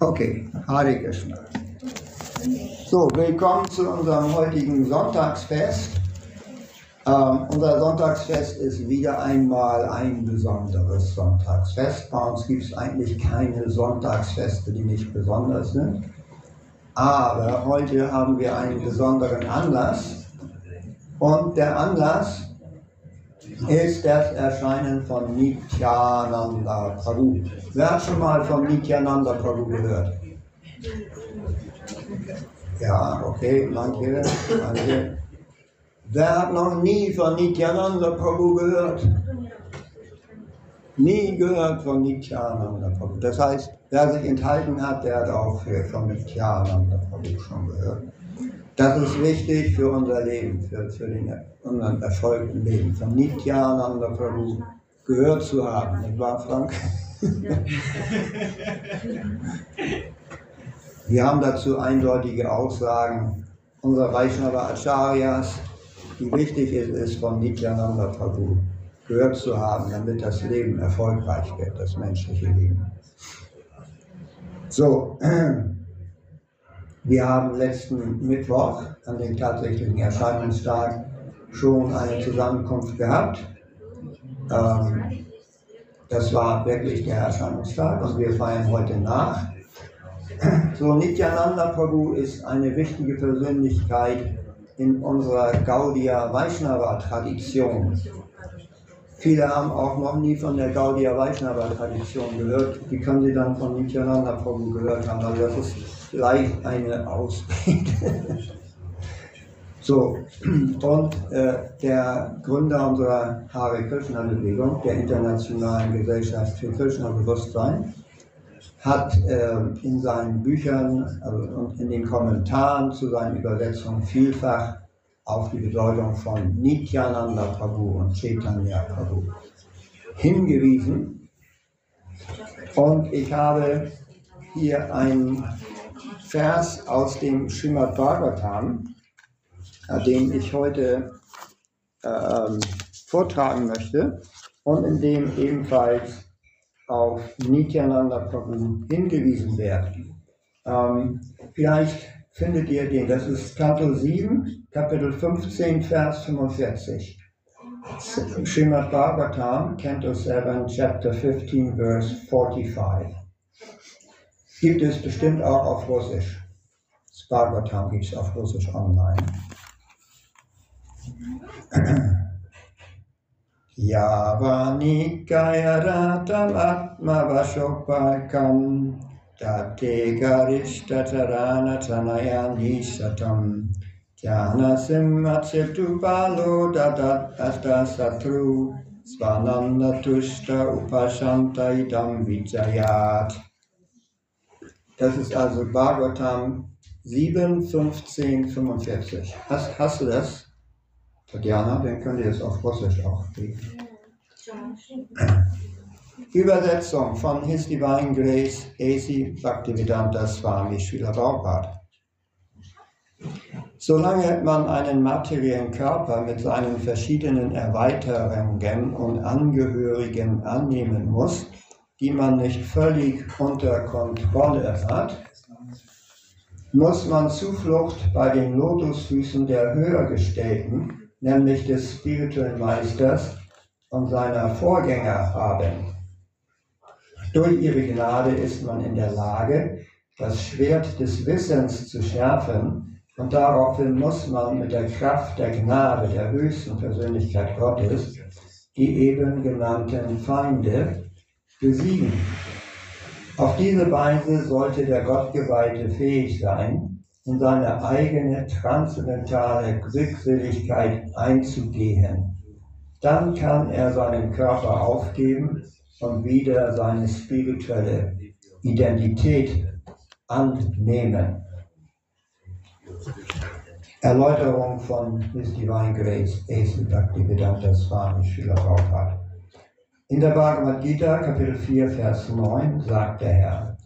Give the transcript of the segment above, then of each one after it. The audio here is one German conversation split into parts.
Okay, Hare Krishna. So, willkommen zu unserem heutigen Sonntagsfest. Ähm, unser Sonntagsfest ist wieder einmal ein besonderes Sonntagsfest. Bei uns gibt es eigentlich keine Sonntagsfeste, die nicht besonders sind. Aber heute haben wir einen besonderen Anlass. Und der Anlass ist das Erscheinen von Nityananda Prabhu. Wer hat schon mal von Nityananda Prabhu gehört? Ja, okay, manche, manche. Wer hat noch nie von Nityananda Prabhu gehört? Nie gehört von Nityananda Prabhu. Das heißt, wer sich enthalten hat, der hat auch von Nityananda Prabhu schon gehört. Das ist wichtig für unser Leben, für, für den, unseren Erfolg im Leben. Von Nityananda Prabhu gehört zu haben, nicht wahr, Frank? Wir haben dazu eindeutige Aussagen unserer Vaishnava Acharyas, die wichtig ist, ist von Nityananda Prabhu gehört zu haben, damit das Leben erfolgreich wird, das menschliche Leben. So, wir haben letzten Mittwoch an dem tatsächlichen Erscheinungstag schon eine Zusammenkunft gehabt. Ähm, das war wirklich der Erscheinungstag und wir feiern heute nach. So, Nityananda Prabhu ist eine wichtige Persönlichkeit in unserer Gaudiya Vaishnava Tradition. Viele haben auch noch nie von der Gaudiya Vaishnava Tradition gehört. Wie können sie dann von Nityananda Prabhu gehört haben? Also das ist vielleicht eine Ausrede. so, und äh, der Gründer unserer Hare Krishna Bewegung, der Internationalen Gesellschaft für Krishna Bewusstsein, hat äh, in seinen Büchern also, und in den Kommentaren zu seinen Übersetzungen vielfach auf die Bedeutung von Nityananda Prabhu und Chaitanya Prabhu hingewiesen. Und ich habe hier einen Vers aus dem Srimad Bhagavatam, äh, den ich heute äh, vortragen möchte und in dem ebenfalls auf Nityananda Prabhu hingewiesen werden. Ähm, vielleicht findet ihr den, das ist Kanto 7, Kapitel 15, Vers 45. Srimad Bhagavatam, Canto 7, Chapter 15, Verse 45. Gibt es bestimmt auch auf Russisch. Das gibt es auf Russisch online. Yavanikayaratam atmavashopakam tate garishtatarana tanayani satam jnana simmatsetu palo dadat asta satru svananda tushta upashanta idam vijayat. Das ist also Bhagavatam 7, 15, 45. Hast, hast du das? Tatjana, dann könnt ihr es auf Russisch auch lesen. Übersetzung von His Divine Grace A.C. Bhaktivedanta Swami Srila Prabhupada. Solange man einen materiellen Körper mit seinen verschiedenen Erweiterungen und Angehörigen annehmen muss, die man nicht völlig unter Kontrolle hat, muss man Zuflucht bei den Lotusfüßen der Höhergestellten nämlich des spirituellen Meisters und seiner Vorgänger haben. Durch ihre Gnade ist man in der Lage, das Schwert des Wissens zu schärfen und daraufhin muss man mit der Kraft der Gnade der höchsten Persönlichkeit Gottes die eben genannten Feinde besiegen. Auf diese Weise sollte der Gottgeweihte fähig sein, in seine eigene transzendentale Glückseligkeit einzugehen. Dann kann er seinen Körper aufgeben und wieder seine spirituelle Identität annehmen. Erläuterung von His Divine Grace, A.C. Bhaktivedanta Swami Srila Prabhupada. In der Bhagavad Gita, Kapitel 4, Vers 9, sagt der Herr,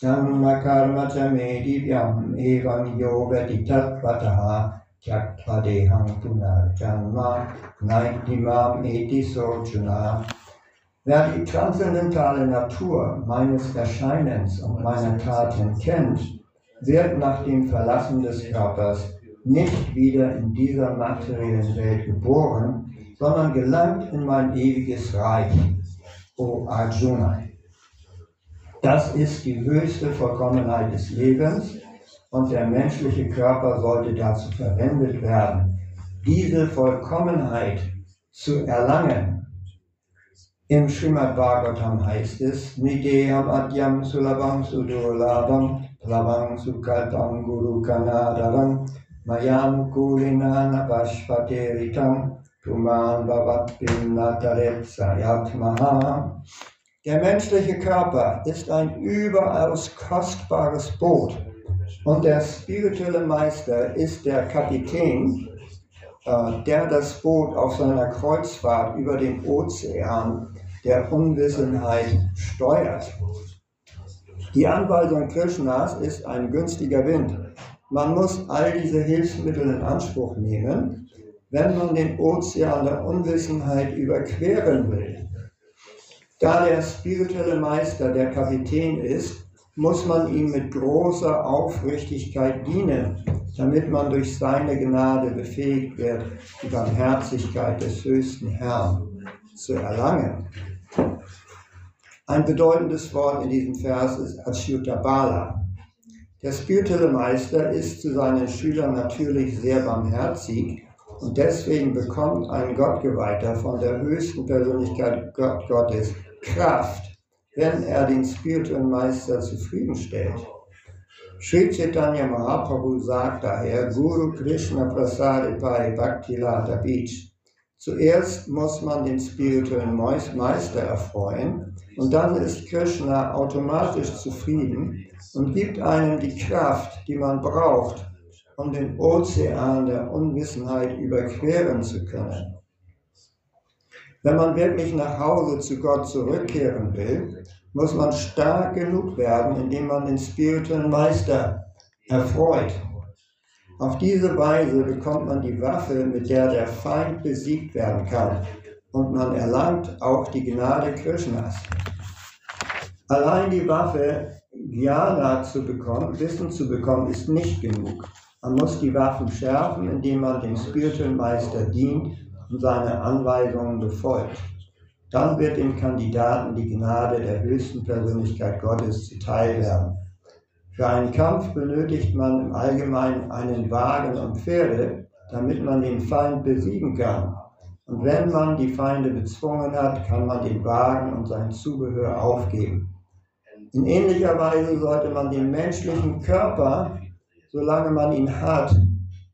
Dhamma karma cha me divyam evam yoga ditatvatah tyaktva deham punarjanma naidimam eti sojuna Wer die transzendentale Natur meines Erscheinens und meiner Taten kennt, wird nach dem Verlassen des Körpers nicht wieder in dieser materiellen Welt geboren, sondern gelangt in mein ewiges Reich, O Arjuna. Das ist die höchste Vollkommenheit des Lebens und der menschliche Körper sollte dazu verwendet werden, diese Vollkommenheit zu erlangen. Im Srimad Bhagavatam heißt es, Nideham Adyam Sulabam Sudurlabam Labam Sukalpam Guru Kanadavam Mayam Kulinana Vashpateritam Tuman Bhavatpim Nataret Sayat Maha der menschliche Körper ist ein überaus kostbares Boot und der spirituelle Meister ist der Kapitän, äh, der das Boot auf seiner Kreuzfahrt über den Ozean der Unwissenheit steuert. Die Anweisung Krishnas ist ein günstiger Wind. Man muss all diese Hilfsmittel in Anspruch nehmen, wenn man den Ozean der Unwissenheit überqueren will. Da der spirituelle Meister der Kapitän ist, muss man ihm mit großer Aufrichtigkeit dienen, damit man durch seine Gnade befähigt wird, die Barmherzigkeit des höchsten Herrn zu erlangen. Ein bedeutendes Wort in diesem Vers ist Achyutabala. Der spirituelle Meister ist zu seinen Schülern natürlich sehr barmherzig und deswegen bekommt ein Gottgeweihter von der höchsten Persönlichkeit Gott Gottes Kraft, wenn er den spirituellen Meister zufriedenstellt. Sri Chaitanya Mahaprabhu sagt daher, Guru Krishna Prasad Pai Bhakti Lata Beach. Zuerst muss man den spirituellen Meister erfreuen und dann ist Krishna automatisch zufrieden und gibt einem die Kraft, die man braucht, um den Ozean der Unwissenheit überqueren zu können. Wenn man wirklich nach Hause zu Gott zurückkehren will, muss man stark genug werden, indem man den spirituellen Meister erfreut. Auf diese Weise bekommt man die Waffe, mit der der Feind besiegt werden kann. Und man erlangt auch die Gnade Krishnas. Allein die Waffe, Jnana zu bekommen, Wissen zu bekommen, ist nicht genug. Man muss die Waffen schärfen, indem man dem spirituellen Meister dient und seine Anweisungen befolgt, dann wird dem Kandidaten die Gnade der höchsten Persönlichkeit Gottes zuteil werden. Für einen Kampf benötigt man im Allgemeinen einen Wagen und Pferde, damit man den Feind besiegen kann. Und wenn man die Feinde bezwungen hat, kann man den Wagen und sein Zubehör aufgeben. In ähnlicher Weise sollte man den menschlichen Körper, solange man ihn hat,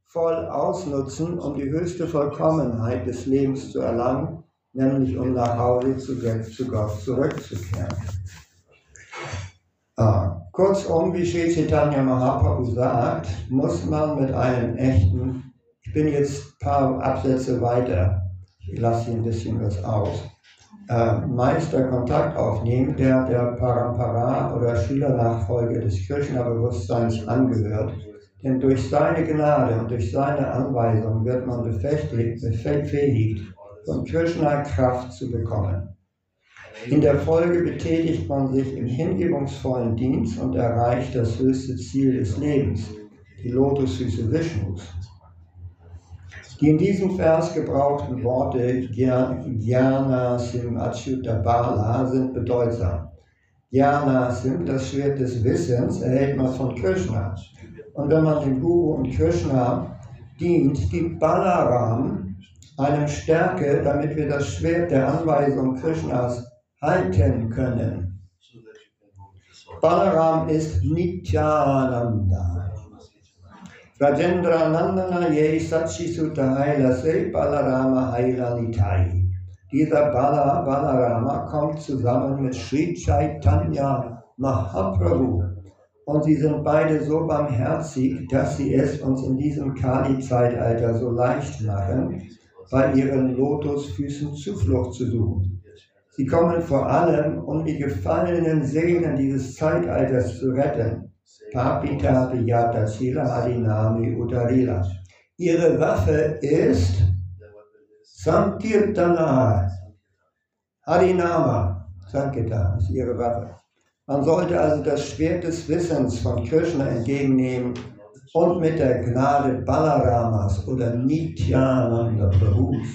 voll ausnutzen, um die höchste Vollkommenheit des Lebens zu erlangen, nämlich um nach Hause zu, zu Gott zurückzukehren. Ah, kurzum, wie Sri Chaitanya Mahaprabhu sagt, muss man mit einem echten, ich bin jetzt ein paar Absätze weiter, ich lasse hier ein bisschen was aus, äh, Meister Kontakt aufnehmen, der der Parampara oder Schülernachfolge des Krishna-Bewusstseins angehört denn durch seine Gnade und durch seine Anweisung wird man befähigt, von Krishna Kraft zu bekommen. In der Folge betätigt man sich im hingebungsvollen Dienst und erreicht das höchste Ziel des Lebens, die Lotusfüße Vishnus. Die in diesem Vers gebrauchten Worte Jnana Sim Achyuta Bala sind bedeutsam. Jnana Sim, das Schwert des Wissens, erhält man von Krishna. Und wenn man dem Guru und Krishna dient, gibt Balaram eine Stärke, damit wir das Schwert der Anweisung Krishnas halten können. Balaram ist Nityananda. Rajendra Nandana Ye Sutta Haila Se Balarama Haila Nitai. Dieser Bala, Balarama kommt zusammen mit Sri Chaitanya Mahaprabhu und sie sind beide so barmherzig, dass sie es uns in diesem Kali-Zeitalter so leicht machen, bei ihren Lotusfüßen Zuflucht zu suchen. Sie kommen vor allem, um die gefallenen Seelen dieses Zeitalters zu retten. Papita Piyata Sila Adinami Utarila. Ihre Waffe ist Sankirtana, Harinama, Sankita, ist ihre Waffe. Man sollte also das Schwert des Wissens von Krishna entgegennehmen und mit der Gnade Balaramas oder Nityananda Prabhus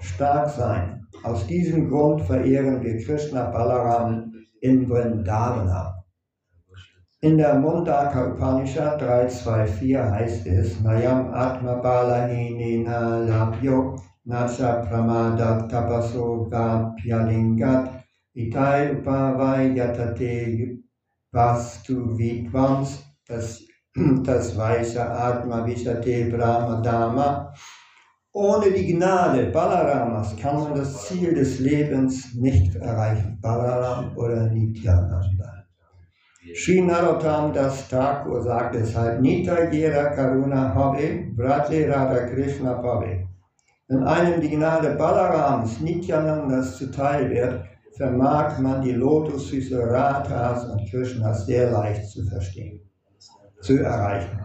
stark sein. Aus diesem Grund verehren wir Krishna Balaram in Vrindavana. In der Mundaka Upanishad 324 heißt es, Nayam Atma Balahinina Labhyo Nacha Pramada Tapaso Vapyalingat Itai Upavai Yatate Vastu Vidvams das, das weiche Atma Vishate Brahma Dharma ohne die Gnade Balaramas kann man das Ziel des Lebens nicht erreichen. Balaram oder Nityananda. Sri Narottam Das Thakur sagt deshalb, Nita Gira Karuna Habe, Vrate Radha Krishna Pave. Wenn einem die Gnade Balarams, Nityanandas zuteil wird, vermag man die Lotusfüße Radhas und Krishnas sehr leicht zu verstehen, zu erreichen.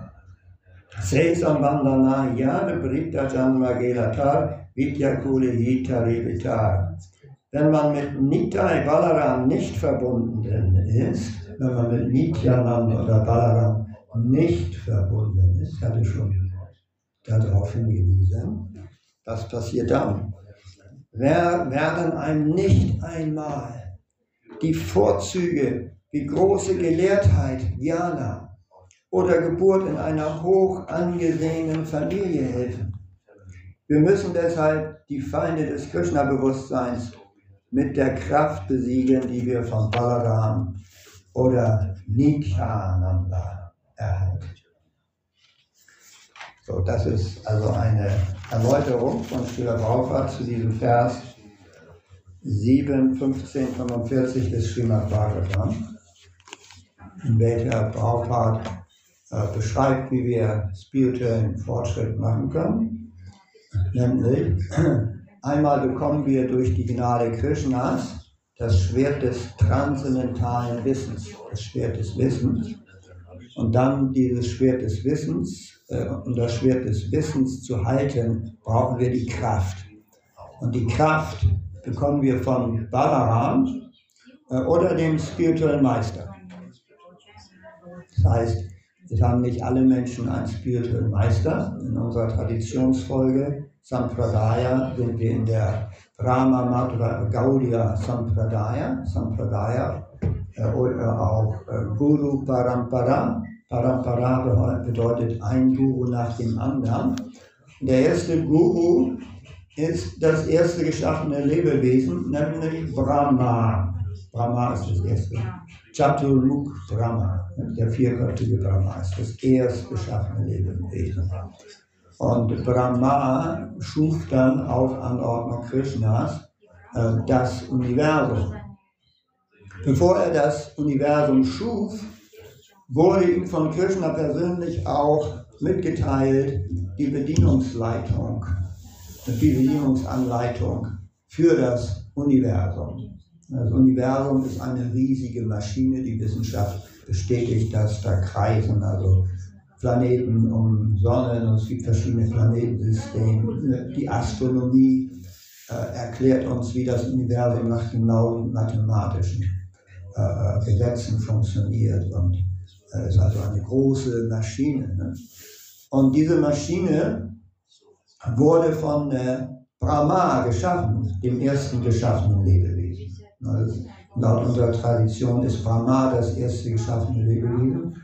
Sesambandana Yad Brita Janma Gelatar Vidyakule Revitar. Wenn man mit Nitai Balaram nicht verbunden ist, wenn man mit Nityananda oder Balaram nicht verbunden ist, hatte schon darauf hingewiesen, was passiert dann? Wer werden einem nicht einmal die Vorzüge wie große Gelehrtheit, Jana, oder Geburt in einer hoch angesehenen Familie helfen. Wir müssen deshalb die Feinde des Krishna-Bewusstseins mit der Kraft besiegen, die wir von Balaram oder Nityananda erhalten. So, das ist also eine Erläuterung von Srila Prabhupada zu diesem Vers 7, 15, 45 des Srimad Bhagavatam, in welcher Prabhupada äh, beschreibt, wie wir spirituellen Fortschritt machen können. Nämlich, einmal bekommen wir durch die Gnade Krishnas das Schwert des transzendentalen Wissens, das Schwert des Wissens. Und dann dieses Schwert des Wissens, äh, um das Schwert des Wissens zu halten, brauchen wir die Kraft. Und die Kraft bekommen wir von Balaram äh, oder dem spirituellen Meister. Das heißt, es haben nicht alle Menschen einen spirituellen Meister. In unserer Traditionsfolge Sampradaya sind wir in der Brahma Madhva Gaudiya Sampradaya, Sampradaya äh, oder auch äh, Guru Parampara. Parampara bedeutet ein Guru nach dem anderen. Der erste Guru ist das erste geschaffene Lebewesen, nämlich Brahma. Brahma ist das erste. Chaturmukh Brahma, der vierköpfige Brahma, ist das erst geschaffene Lebewesen. Und Brahma schuf dann auf Anordnung Krishnas äh, das Universum. Bevor er das Universum schuf, wurde ihm von Krishna persönlich auch mitgeteilt die Bedienungsleitung, die Bedienungsanleitung für das Universum. Das Universum ist eine riesige Maschine, die Wissenschaft bestätigt das, da kreisen also Planeten um Sonnen und es gibt verschiedene Planetensysteme. Die Astronomie äh, erklärt uns, wie das Universum nach genauen mathematischen äh, äh Gesetzen funktioniert und äh, ist also eine große Maschine. Ne? Und diese Maschine wurde von äh, Brahma geschaffen, dem ersten geschaffenen Lebewesen. Laut unserer Tradition ist Brahma das erste geschaffene Lebewesen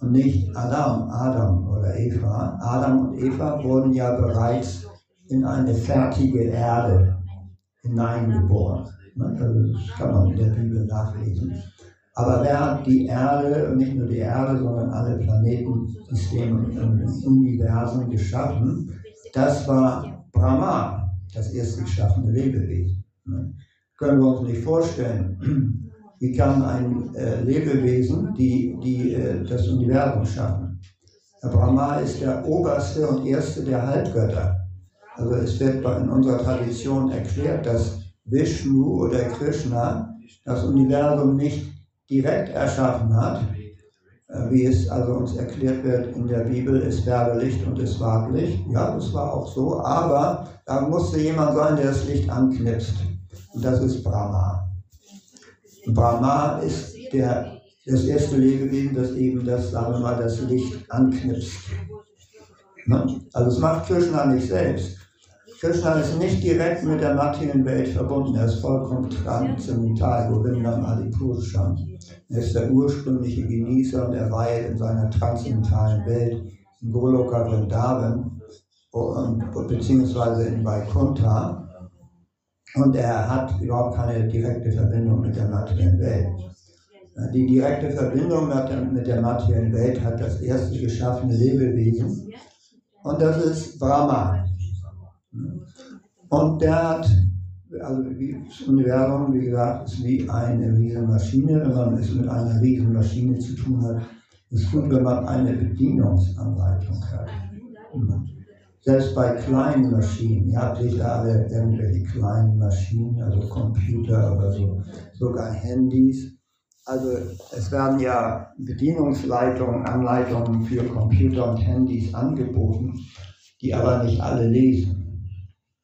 und nicht Adam, Adam oder Eva. Adam und Eva wurden ja bereits in eine fertige Erde hineingeboren. Also das kann man in der Bibel nachlesen. Aber wer hat die Erde, nicht nur die Erde, sondern alle Planetensysteme und Universen geschaffen? Das war Brahma, das erste geschaffene Lebewesen können wir uns nicht vorstellen. Wie kann ein äh, Lebewesen die, die, äh, das Universum schaffen? Brahma ist der oberste und erste der Halbgötter. Also es wird in unserer Tradition erklärt, dass Vishnu oder Krishna das Universum nicht direkt erschaffen hat, äh, wie es also uns erklärt wird in der Bibel, es werde Licht und es war Licht. Ja, das war auch so, aber da musste jemand sein, der das Licht anknipst. Und das ist Brahma. Und Brahma ist der, das erste Lebewesen, das eben das, sagen wir mal, das Licht anknipst. Ne? Also es macht Krishna nicht selbst. Krishna ist nicht direkt mit der materiellen Welt verbunden. Er ist vollkommen transzendental, Govindam Adipurusham. Er ist der ursprüngliche Genießer und er weilt in seiner transzendentalen Welt in Goloka Vrindavan beziehungsweise in Vaikuntha. Und er hat überhaupt keine direkte Verbindung mit der materiellen Welt. Die direkte Verbindung mit der materiellen Welt hat das erste geschaffene Lebewesen und das ist Brahma. Und der hat, also das Universum, wie gesagt, ist wie eine Riesenmaschine. Wenn man es mit einer Riesenmaschine zu tun hat, ist es gut, wenn man eine Bedienungsanleitung hat. Selbst bei kleinen Maschinen, ihr habt sicher alle irgendwelche kleinen Maschinen, also Computer oder so, sogar Handys. Also es werden ja Bedienungsleitungen, Anleitungen für Computer und Handys angeboten, die aber nicht alle lesen.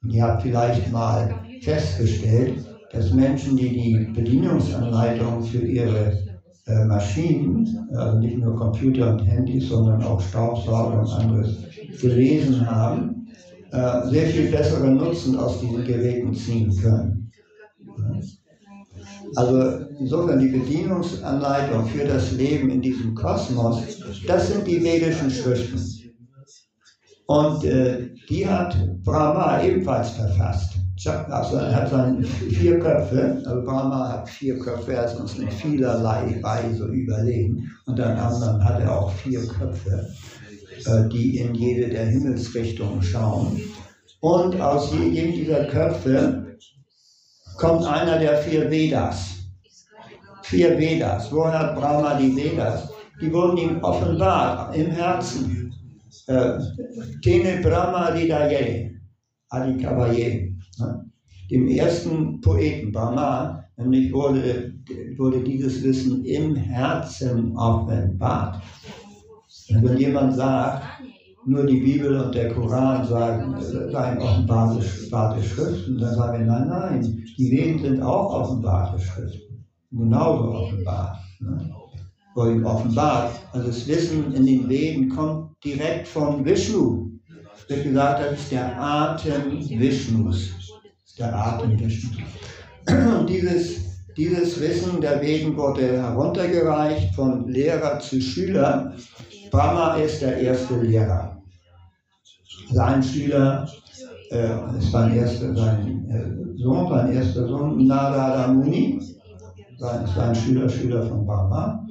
Und ihr habt vielleicht mal festgestellt, dass Menschen, die die Bedienungsanleitung für ihre äh, Maschinen, also nicht nur Computer und Handys, sondern auch Staubsauger und anderes gelesen haben, äh, sehr viel besseren Nutzen aus diesen Geräten ziehen können. Also insofern die Bedienungsanleitung für das Leben in diesem Kosmos, das sind die vedischen Schriften. Und äh, die hat Brahma ebenfalls verfasst. Also er hat seine vier Köpfe, also Brahma hat vier Köpfe, er ist uns in vielerlei Weise überlegen. Und dann anderen hat er auch vier Köpfe, äh, die in jede der Himmelsrichtungen schauen. Und aus jedem dieser Köpfe kommt einer der vier Vedas. Vier Vedas. Woher hat Brahma die Vedas? Die wurden ihm offenbart im Herzen. Äh, Tene Brahma Ridaye, Adikavaye, ne? Dem ersten Poeten Brahma, nämlich wurde, wurde dieses Wissen im Herzen offenbart. Und wenn jemand sagt, nur die Bibel und der Koran sagen, seien offenbarte Schriften, dann sagen wir, nein, nein, die Veden sind auch offenbarte Schriften, genauso offenbart. Ne? offenbart. Also das Wissen in den Veden kommt direkt von Vishnu. Es wird gesagt, das ist der Atem Vishnus. Der Atem Vishnus. Und dieses, dieses Wissen der Veden wurde heruntergereicht von Lehrer zu Schüler. Brahma ist der erste Lehrer. Sein Schüler, äh, ist sein, erster, sein äh, Sohn, sein erster Sohn, Narada Muni, sein, sein Schüler, Schüler von Brahma.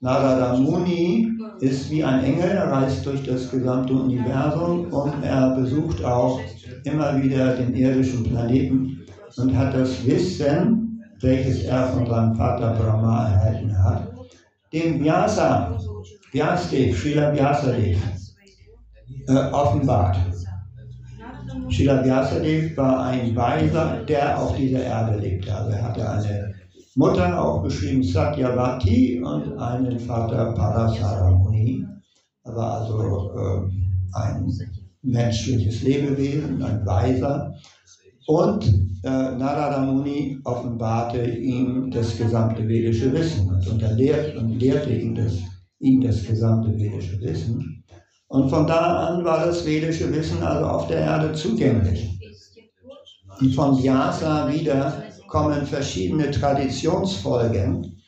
Narada Muni ist wie ein Engel, er reist durch das gesamte Universum und er besucht auch immer wieder den irdischen Planeten und hat das Wissen, welches er von seinem Vater Brahma erhalten hat, dem Vyasa, Vyasdev, Srila Vyasadev, äh, offenbart. Srila Vyasadev war ein Weiser, der auf dieser Erde lebte. Also er hatte eine Mutter auch geschrieben Satyavati und einen Vater Parasaramuni. Er war also äh, ein menschliches Lebewesen, ein Weiser. Und äh, Narada Muni offenbarte ihm das gesamte vedische Wissen und, er lehrt, und lehrte ihm das, ihm das gesamte vedische Wissen. Und von da an war das vedische Wissen also auf der Erde zugänglich. Und von Vyasa wieder kommen verschiedene Traditionsfolgen.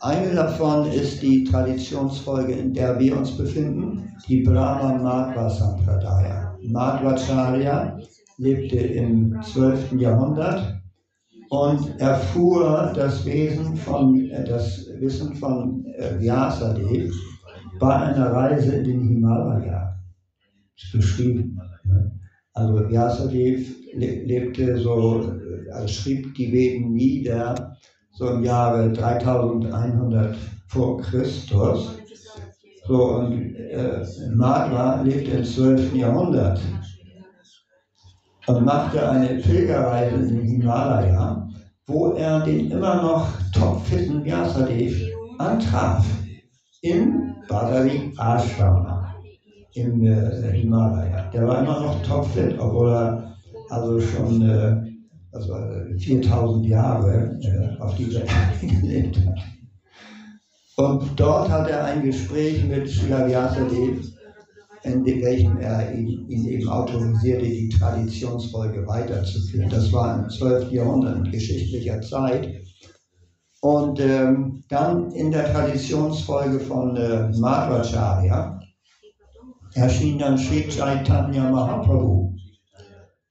Eine davon ist die Traditionsfolge, in der wir uns befinden, die Brahma Madhva Sampradaya. Madhvacharya lebte im 12. Jahrhundert und erfuhr das, Wesen von, äh, das Wissen von äh, Vyasadev bei einer Reise in den Himalaya. Das ist beschrieben. Also Vyasadev lebte so also schrieb die Veden nieder, so im Jahre 3100 vor Christus. So, und äh, Madhva lebte im 12. Jahrhundert und machte eine Pilgerreise in den Himalaya, wo er den immer noch topfitten Vyasadev antraf. In Badari Ashrama im äh, Himalaya. Der war immer noch topfit, obwohl er also schon äh, also 4000 Jahre äh, auf dieser Erde gelebt hat. Und dort hat er ein Gespräch mit Srilavyasade, in welchem er ihn, ihn, eben autorisierte, die Traditionsfolge weiterzuführen. Das war im 12. Jahrhundert in geschichtlicher Zeit. Und ähm, dann in der Traditionsfolge von äh, Madhvacharya erschien dann Sri Chaitanya Mahaprabhu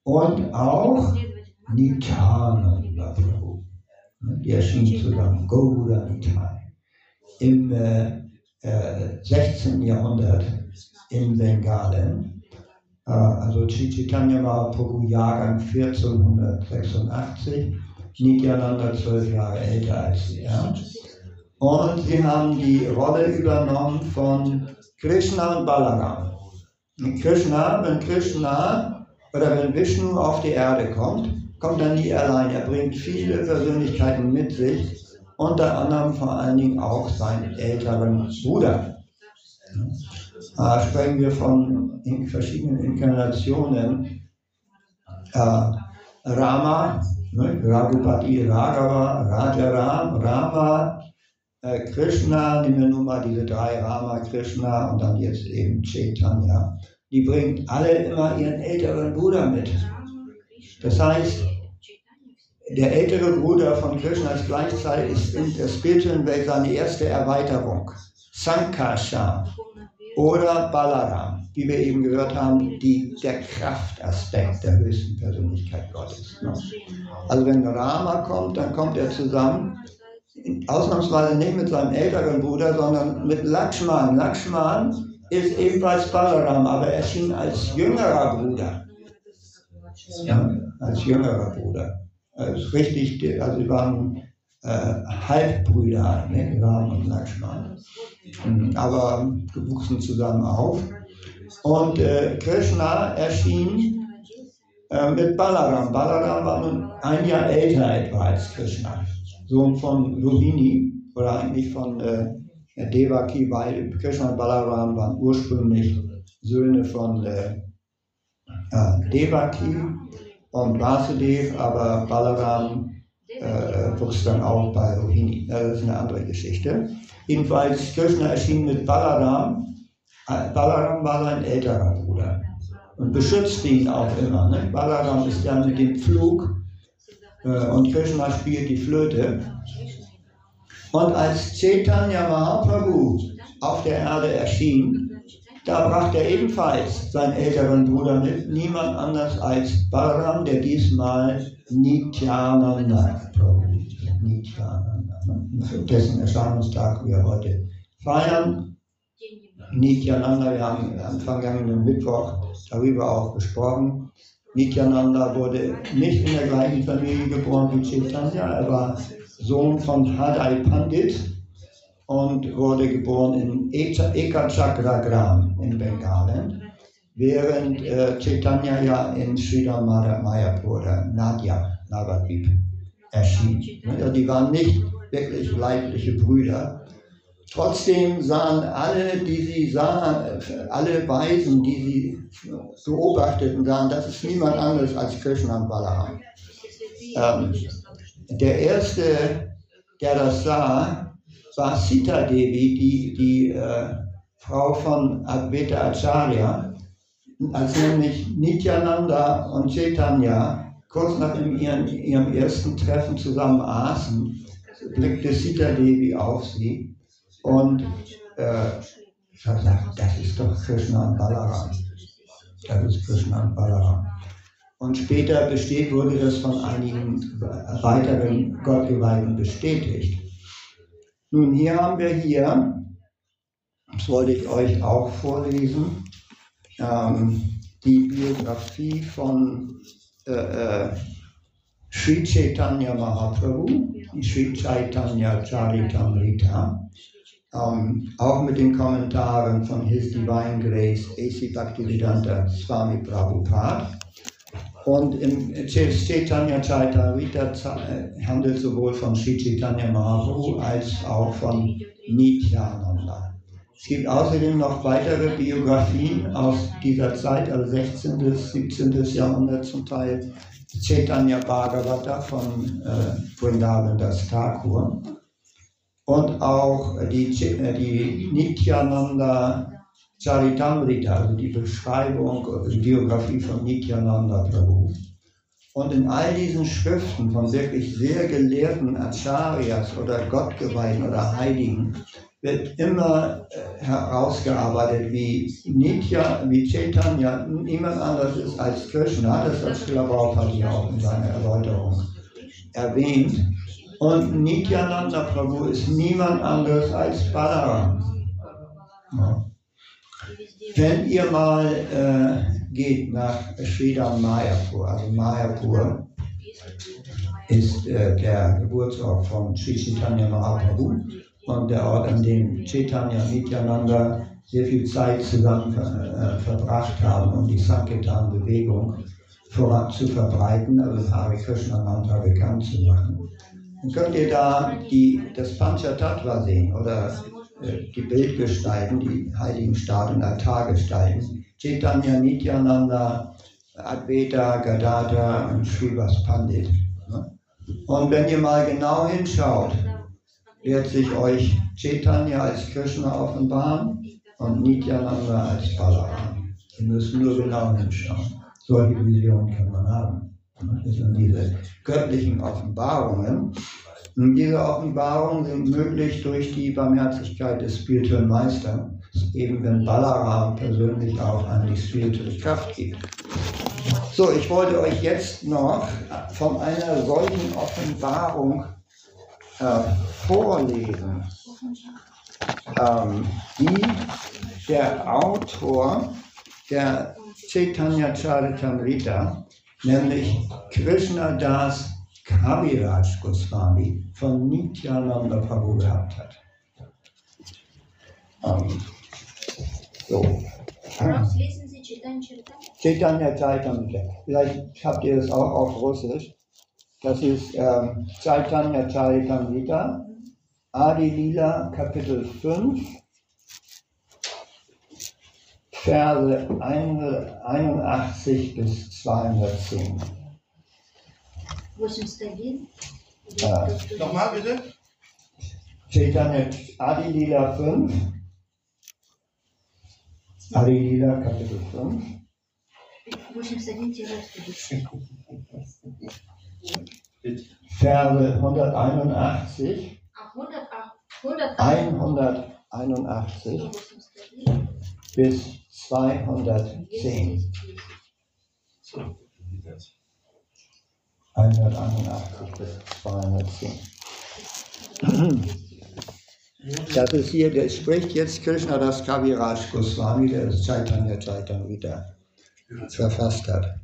und auch Nityananda Prabhu. Die erschien zusammen, Gaura Nitai. Im äh, äh, 16. Jahrhundert in Bengalen. Äh, also Chaitanya Mahaprabhu, Jahrgang 1486 Nityananda zwölf Jahre älter als er. Und sie haben die Rolle übernommen von Krishna und Balaram. Krishna, wenn Krishna oder wenn Vishnu auf die Erde kommt, kommt er nie allein. Er bringt viele Persönlichkeiten mit sich, unter anderem vor allen Dingen auch seinen älteren Bruder. Da sprechen wir von in verschiedenen Inkarnationen. Äh, Rama, Ne? Raghupati, Raghava, Rajaram, Rama, äh, Krishna, nehmen wir nun mal diese drei, Rama, Krishna und dann jetzt eben Chaitanya. Die bringt alle immer ihren älteren Bruder mit. Das heißt, der ältere Bruder von Krishna ist gleichzeitig in der spirituellen Welt seine erste Erweiterung. Sankasha oder Balaram wie wir eben gehört haben, die, der Kraftaspekt der höchsten Persönlichkeit Gottes. Ne? Also wenn Rama kommt, dann kommt er zusammen, ausnahmsweise nicht mit seinem älteren Bruder, sondern mit Lakshman. Lakshman ist ebenfalls Balaram, aber erschien als jüngerer Bruder. Ja, als jüngerer Bruder. Also richtig, also sie waren äh, Halbbrüder, ne? Ram und Lakshman. Aber gewuchsen zusammen auf. Und äh, Krishna erschien äh, mit Balaram. Balaram war nun ein Jahr älter etwa als Krishna, Sohn von Rohini oder eigentlich von äh, Devaki, weil Krishna und Balaram waren ursprünglich Söhne von äh, äh, Devaki und Vasudev, aber Balaram äh, wuchs dann auch bei Rohini. Das ist eine andere Geschichte. Jedenfalls, Krishna erschien mit Balaram Balaram war sein älterer Bruder und beschützte ihn auch immer. Ne? Balaram ist ja mit dem Flug äh, und Krishna spielt die Flöte. Und als Chaitanya Mahaprabhu auf der Erde erschien, da brachte er ebenfalls seinen älteren Bruder mit, niemand anders als Balaram, der diesmal Nityananda Nityananda. Dessen Erscheinungstag wir heute feiern Nityananda, wir haben am vergangenen Mittwoch darüber auch gesprochen. Nityananda wurde nicht in der gleichen Familie geboren wie Chaitanya. Er war Sohn von Hadai Pandit und wurde geboren in Ekachakragram in Bengalen, während äh, Chaitanya ja in Sridhar Mayapur, Nadia, Navadvip, erschien. Also die waren nicht wirklich leibliche Brüder, Trotzdem sahen alle, die sie sahen, alle Weisen, die sie beobachteten, sahen, das ist niemand anderes als Krishna und Balaram. Ähm, der erste, der das sah, war Sita Devi, die, die äh, Frau von Advaita Acharya, als nämlich Nityananda und Chaitanya kurz nach ihrem, ihrem ersten Treffen zusammen aßen, blickte Sita Devi auf sie und äh, gesagt, das ist doch Krishna und Balaram. Das ist Krishna und Balaram. Und später besteht, wurde das von einigen weiteren Gottgeweihten bestätigt. Nun, hier haben wir hier, das wollte ich euch auch vorlesen, ähm, die Biografie von äh, äh, Sri Chaitanya Mahaprabhu, die Sri Chaitanya Charitamrita ähm, auch mit den Kommentaren von His Divine Grace A.C. Bhaktivedanta Swami Prabhupada. Und im Chaitanya Chaitarita äh, handelt sowohl von Sri Chaitanya Mahaprabhu als auch von Nityananda. Es gibt außerdem noch weitere Biografien aus dieser Zeit, also 16. bis 17. Jahrhundert zum Teil, Chaitanya Bhagavata von äh, Vrindavan das Thakur und auch die, äh, die Nityananda Charitamrita, also die Beschreibung, die Biografie von Nityananda Prabhu. Und in all diesen Schriften von wirklich sehr gelehrten Acharyas oder Gottgeweihten oder Heiligen wird immer äh, herausgearbeitet, wie Nitya, wie Chaitanya niemand anders ist als Krishna. Das hat Srila hier auch in seiner Erläuterung erwähnt. Und Nityananda Prabhu ist niemand anderes als Balaram. Ja. Wenn ihr mal äh, geht nach Sridham Mayapur, also Mayapur ist äh, der Geburtsort von Sri Chaitanya Mahaprabhu und der Ort, an dem Chaitanya Nityananda sehr viel Zeit zusammen äh, verbracht haben, um die Sankirtan-Bewegung zu verbreiten, also Hare Krishna Mantra bekannt zu machen. Dann könnt ihr da die, das Panchatattva sehen oder die Bildgestalten, die heiligen Statuen, Altargestalten. Chaitanya, Nityananda, Advaita, Gadadha und Srivas Pandit. Ne? Und wenn ihr mal genau hinschaut, wird sich euch Chaitanya als Krishna offenbaren und Nityananda als Balaram. Ihr müsst nur genau hinschauen. Solche Visionen kann man haben. Das sind diese göttlichen Offenbarungen. Und diese Offenbarungen sind möglich durch die Barmherzigkeit des spirituellen Meisters, eben wenn Balaram persönlich auch an die spirituelle Kraft gibt. So, ich wollte euch jetzt noch von einer solchen Offenbarung äh, vorlesen, ähm, die der Autor der Chaitanya Charitamrita, nämlich Krishna Das Kaviraj Goswami von Nityananda Prabhu gehabt hat. Ähm, so. Woraus lesen Sie Chaitanya Charitamrita. Vielleicht habt ihr es auch auf Russisch. Das ist ähm, Chaitanya Charitamrita, Adi Lila, Kapitel 5, Verse 181 bis 210. Äh, Nochmal bitte? Chaitanya Adi Lila 5, Adi Lila, Kapitel 5. 81 Verse 181, 181 bis 210. 181 bis 210. Das ist hier, der spricht jetzt Krishna das Kaviraj Goswami, der das Chaitanya Chaitamrita verfasst hat.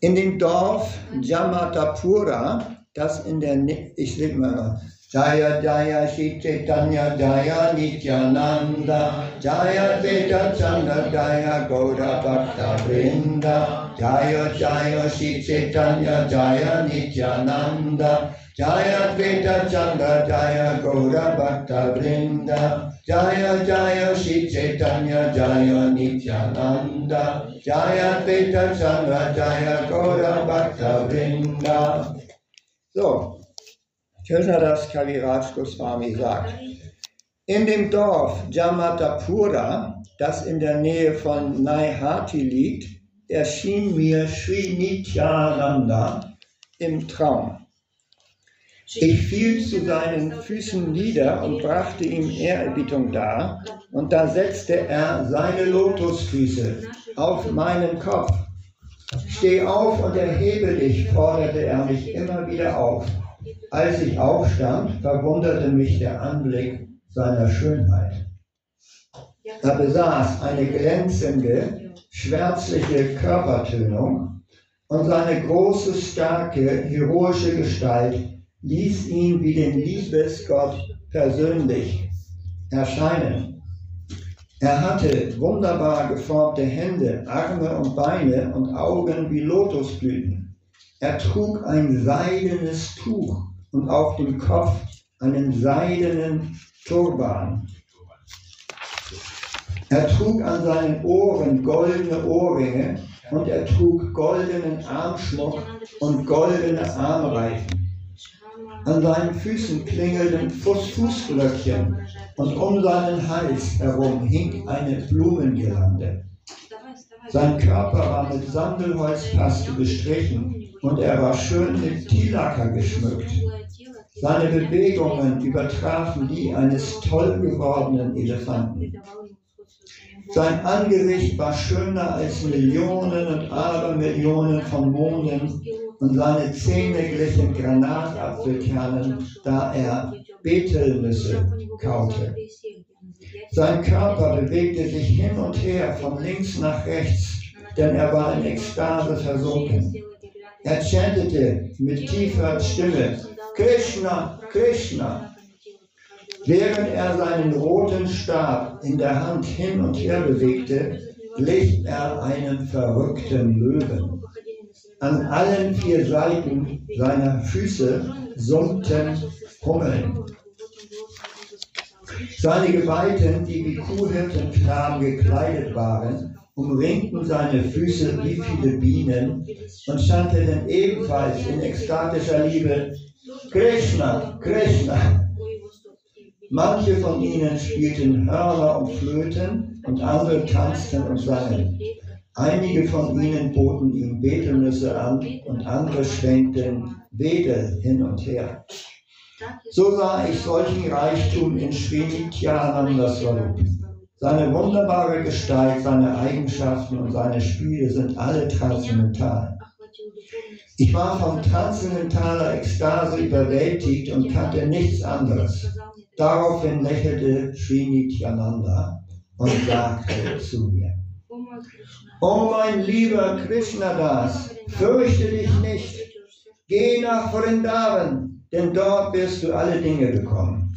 In dem Dorf Jamatapura, das in der, ich lese mal, Jaya Jaya Shri Chaitanya Jaya Nityananda Jaya Veda Chanda Jaya Gaura Bhakta Vrinda Jaya Jaya Shri Chaitanya Jaya Nityananda Jaya Veda Chanda Jaya Gaura Bhakta Vrinda Jaya Jaya Shri Chaitanya Jaya Nityananda Jaya Veda Chanda Jaya Gaura Bhakta Vrinda. So, Krishnadas Kaviraj Goswami sagt, in dem Dorf Jamatapura, das in der Nähe von Naihati liegt, erschien mir Sri Nityananda im Traum. Ich fiel zu seinen Füßen nieder und brachte ihm Ehrerbietung dar, und da setzte er seine Lotusfüße auf meinen Kopf. Steh auf und erhebe dich, forderte er mich immer wieder auf. Als ich aufstand, verwunderte mich der Anblick seiner Schönheit. Er besaß eine glänzende, schwärzliche Körpertönung und seine große, starke, heroische Gestalt ließ ihn wie den Liebesgott persönlich erscheinen. Er hatte wunderbar geformte Hände, Arme und Beine und Augen wie Lotusblüten. Er trug ein seidenes Tuch und auf dem Kopf einen seidenen Turban. Er trug an seinen Ohren goldene Ohrringe und er trug goldenen Armschmuck und goldene Armreifen. An seinen Füßen klingelten Fuß Fußglöckchen und um seinen Hals herum hing eine Blumengirlande. Sein Körper war mit Sandelholzpaste bestrichen und er war schön mit Tilacker geschmückt. Seine Bewegungen übertrafen die eines toll gewordenen Elefanten. Sein Angesicht war schöner als Millionen und Abermillionen von Monden und seine Zähne glichen Granatapfelkernen, da er Betelnüsse kaute. Sein Körper bewegte sich hin und her von links nach rechts, denn er war in Ekstase versunken. Er chantete mit tiefer Stimme, Krishna, Krishna. Während er seinen roten Stab in der Hand hin und her bewegte, glich er einen verrückten Löwen. An allen vier Seiten seiner Füße summten Hummeln. Seine Geweihten, die wie Kuhhirtenknaben gekleidet waren, umringten seine Füße wie viele Bienen und chanteten ebenfalls in ekstatischer Liebe Krishna, Krishna. Manche von ihnen spielten Hörner und Flöten und andere tanzten und sangen. Einige von ihnen boten ihm Betelnüsse an und andere schwenkten Wedel hin und her. So sah ich solchen Reichtum in Srinityananda Swarup. Seine wunderbare Gestalt, seine Eigenschaften und seine Spiele sind alle transzendental. Ich war von transzendentaler Ekstase überwältigt und kannte nichts anderes. Daraufhin lächelte Srinityananda und sagte zu mir, Oh mein lieber Krishnadas, fürchte dich nicht, geh nach Vrindavan, denn dort wirst du alle Dinge bekommen.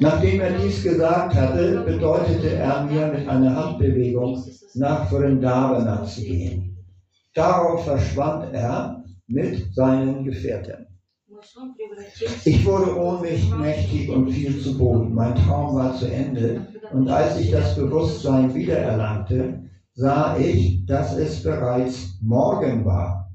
Nachdem er dies gesagt hatte, bedeutete er mir mit einer Handbewegung nach Vrindavana zu gehen. Darauf verschwand er mit seinen Gefährten. Ich wurde ohnmächtig und fiel zu Boden. Mein Traum war zu Ende und als ich das Bewusstsein wiedererlangte, sah ich, dass es bereits morgen war.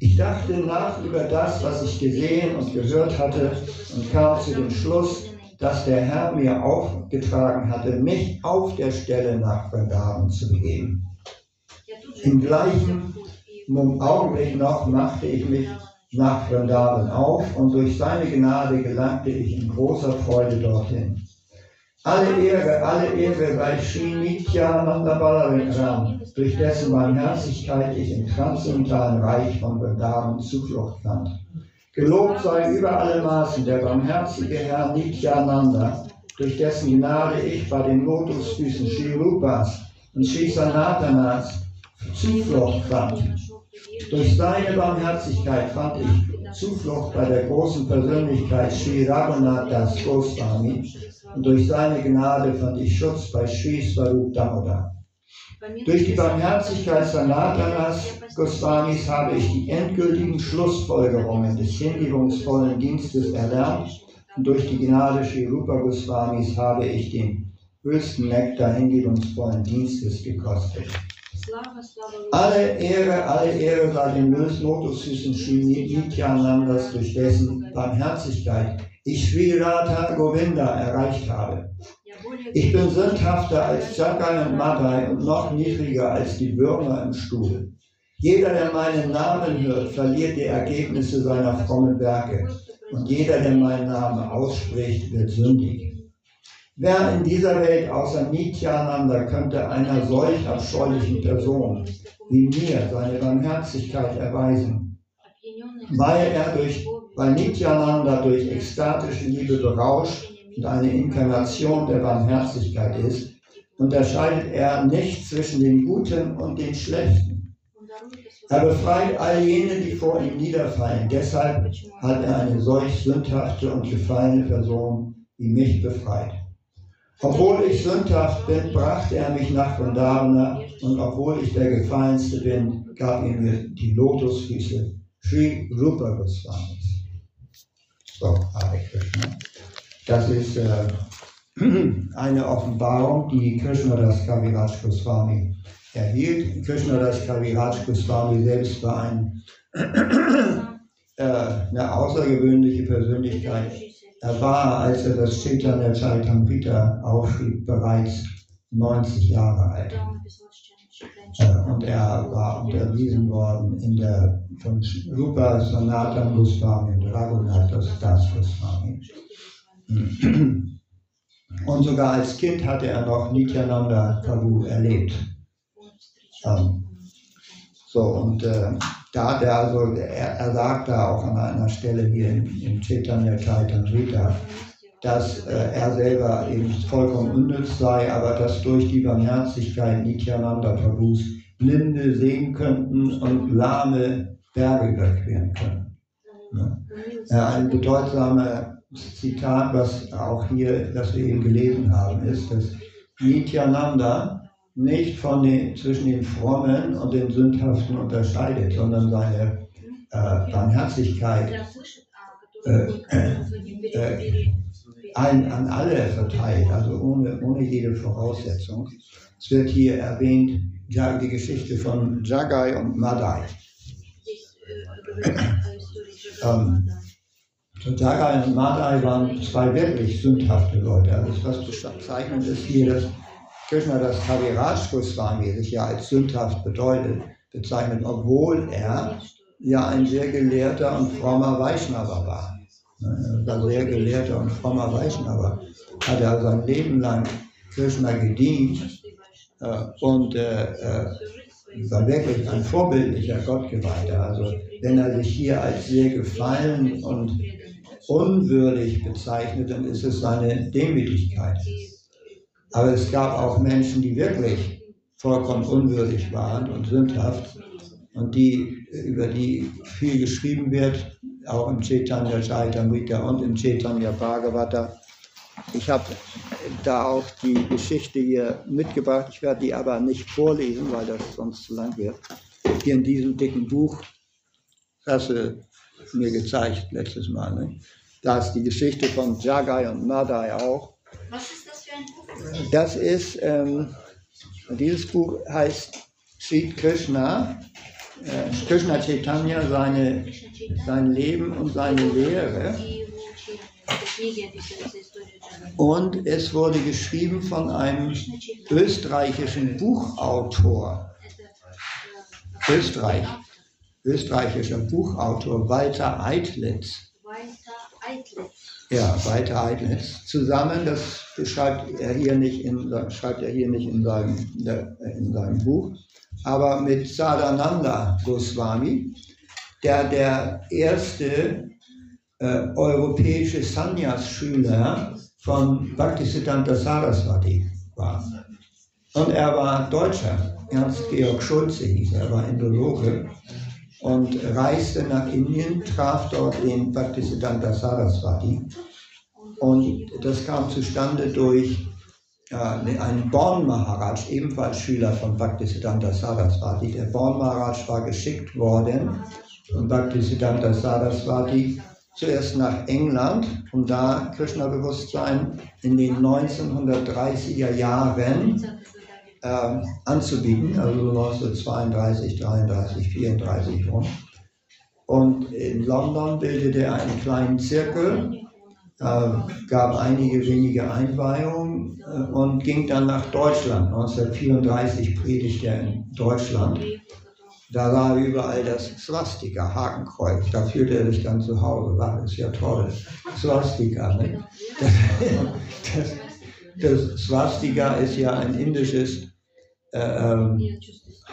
Ich dachte nach über das, was ich gesehen und gehört hatte und kam zu dem Schluss, dass der Herr mir aufgetragen hatte, mich auf der Stelle nach Vrindavan zu begeben. Im gleichen Augenblick noch machte ich mich nach Vrindavan auf und durch seine Gnade gelangte ich in großer Freude dorthin. Alle Ehre, alle Ehre sei Sri Nityananda Balaram, durch dessen Barmherzigkeit ich im transzendentalen Reich von Vrindavan Zuflucht fand. Gelobt sei über alle Maßen der barmherzige Herr Nityananda, durch dessen Gnade ich bei den Lotusfüßen Sri Rupas und Sri Sanatanas Zuflucht fand. Durch seine Barmherzigkeit fand ich Zuflucht bei der großen Persönlichkeit Sri Das Goswami und durch seine Gnade fand ich Schutz bei Sri Swarup Damodar. Durch die Barmherzigkeit Sanatanas Goswamis habe ich die endgültigen Schlussfolgerungen des hingebungsvollen Dienstes erlernt und durch die Gnade Sri Rupa Goswamis habe ich den höchsten Nektar hingebungsvollen Dienstes gekostet. Alle Ehre, alle Ehre sei dem Lotusfüßen Sri Nityanandas, durch dessen Barmherzigkeit ich Sri Radha Govinda erreicht habe. Ich bin sündhafter als Chakai und Madai und noch niedriger als die Würmer im Stuhl. Jeder, der meinen Namen hört, verliert die Ergebnisse seiner frommen Werke. Und jeder, der meinen Namen ausspricht, wird sündig. Wer in dieser Welt außer Nityananda könnte einer solch abscheulichen Person wie mir seine Barmherzigkeit erweisen, weil er durch, weil Nityananda durch ekstatische Liebe berauscht und eine Inkarnation der Barmherzigkeit ist, unterscheidet er nicht zwischen den Guten und den Schlechten. Er befreit all jene, die vor ihm niederfallen. Deshalb hat er eine solch sündhafte und gefallene Person wie mich befreit. Obwohl ich sündhaft bin, brachte er mich nach Vrindavan und obwohl ich der Gefallenste bin, gab er mir die Lotusfüße Sri Rupa Goswamis. So, Hare Krishna. Das ist äh, eine Offenbarung, die Krishna das Kaviraj Goswami erhielt. Krishna das Kaviraj Goswami selbst war ein, äh, eine außergewöhnliche Persönlichkeit. Er war, als er das Chaitanya Charitamrita aufschrieb, bereits 90 Jahre alt. Äh, und er war unterwiesen worden in der von Rupa Sanatan Goswami und Raghunath Das Goswami. Und sogar als Kind hatte er noch Nityananda Prabhu erlebt. Ähm, so, und äh, da hat er also, er, er sagt da auch an einer Stelle hier im, im Chaitanya Chaitamrita, dass äh, er selber eben vollkommen unnütz sei, aber dass durch die Barmherzigkeit Nityananda Prabhus Blinde sehen könnten und lahme Berge überqueren können. Ja. Ein bedeutsamer Zitat, was auch hier, das wir eben gelesen haben, ist, dass Nityananda nicht von den, zwischen den Frommen und den Sündhaften unterscheidet, sondern seine äh, Barmherzigkeit äh, äh, ein, an alle verteilt, also ohne, ohne jede Voraussetzung. Es wird hier erwähnt, die Geschichte von Jagai und Madai. ähm, Jagai und Madai waren zwei wirklich sündhafte Leute. Also was bezeichnend ist hier, dass Krishna das Kaviraj Goswami sich ja als sündhaft bedeutet, bezeichnet, obwohl er ja ein sehr gelehrter und frommer Vaishnava war. Er war sehr gelehrter und frommer Vaishnava. Hat er sein Leben lang Krishna gedient äh, und äh, äh, war wirklich ein vorbildlicher Gottgeweihter. Also wenn er sich hier als sehr gefallen und unwürdig bezeichnet, dann ist es seine Demütigkeit. Aber es gab auch Menschen, die wirklich vollkommen unwürdig waren und sündhaft und die, über die viel geschrieben wird, auch im Chaitanya Chaitamrita und im Chaitanya Bhagavata. Ich habe da auch die Geschichte hier mitgebracht. Ich werde die aber nicht vorlesen, weil das sonst zu lang wird. Hier in diesem dicken Buch, das mir gezeigt letztes Mal. Ne? Da ist die Geschichte von Jagai und Madai auch. Was ist das ist, ähm, dieses Buch heißt Sri Krishna, äh, Krishna Chaitanya, seine, sein Leben und seine Lehre. Und es wurde geschrieben von einem österreichischen Buchautor. Österreich, österreichischer Buchautor Walter Eitlitz. Ja, Walter Eitlitz. Zusammen, das beschreibt er hier nicht in, schreibt er hier nicht in seinem, in seinem Buch, aber mit Sadananda Goswami, der der erste äh, europäische Sanyas-Schüler von Bhaktisiddhanta Saraswati war. Und er war Deutscher. Ernst Georg Schulze hieß er, war Indologe und reiste nach Indien, traf dort den Bhaktisiddhanta Saraswati. Und das kam zustande durch äh, einen Born Maharaj, ebenfalls Schüler von Bhaktisiddhanta Saraswati. Der Born Maharaj war geschickt worden von Bhaktisiddhanta Saraswati zuerst nach England, um da Krishna-Bewusstsein in den 1930er Jahren äh, anzubieten, also 1932, 33, 34 rum. Und in London bildete er einen kleinen Zirkel, äh, gab einige wenige Einweihungen äh, und ging dann nach Deutschland. 1934 predigte er in Deutschland da war überall das Swastika, Hakenkreuz. Da fühlte er sich dann zu Hause. Das ist ja toll. Swastika. Ne? Das, das, das Swastika ist ja ein indisches ähm,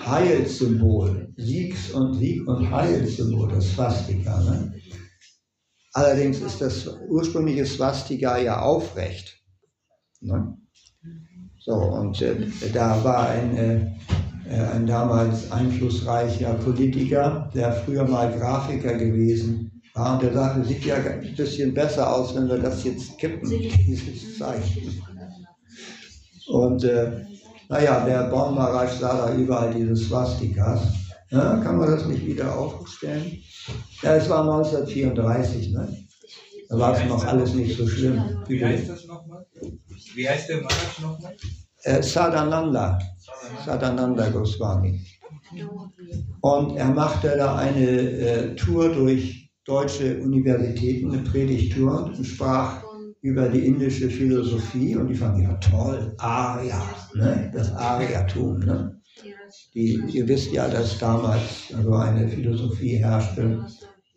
Heilssymbol. Siegs- und Sieg- und Heilssymbol, das Swastika. Ne? Allerdings ist das ursprüngliche Swastika ja aufrecht. Ne? So, und äh, da war ein. Äh, äh, ein damals einflussreicher Politiker, der früher mal Grafiker gewesen war. Und der sagte, sieht ja ein bisschen besser aus, wenn wir das jetzt kippen, dieses Zeichen. Und äh, naja, der Baumarasch sah da überall diese Swastikas. Ja, kann man das nicht wieder aufstellen? Ja, es war 1934, ne? Da war es noch alles nicht so schlimm. Wie heißt das nochmal? Wie heißt der Maharaj nochmal? Äh, Sadananda, Sadananda Goswami. Und er machte da eine äh, Tour durch deutsche Universitäten, eine Predigtour und sprach über die indische Philosophie und die fanden ja toll, Arya, ne? das Aryatum. Ne? Die, ihr wisst ja, dass damals also eine Philosophie herrschte,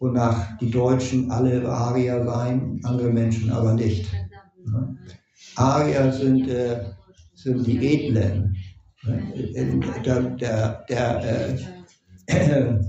wonach die Deutschen alle Arier seien, andere Menschen aber nicht. Ne? Arier sind, äh, sind die Edlen. Ne? Der, der, der äh, äh,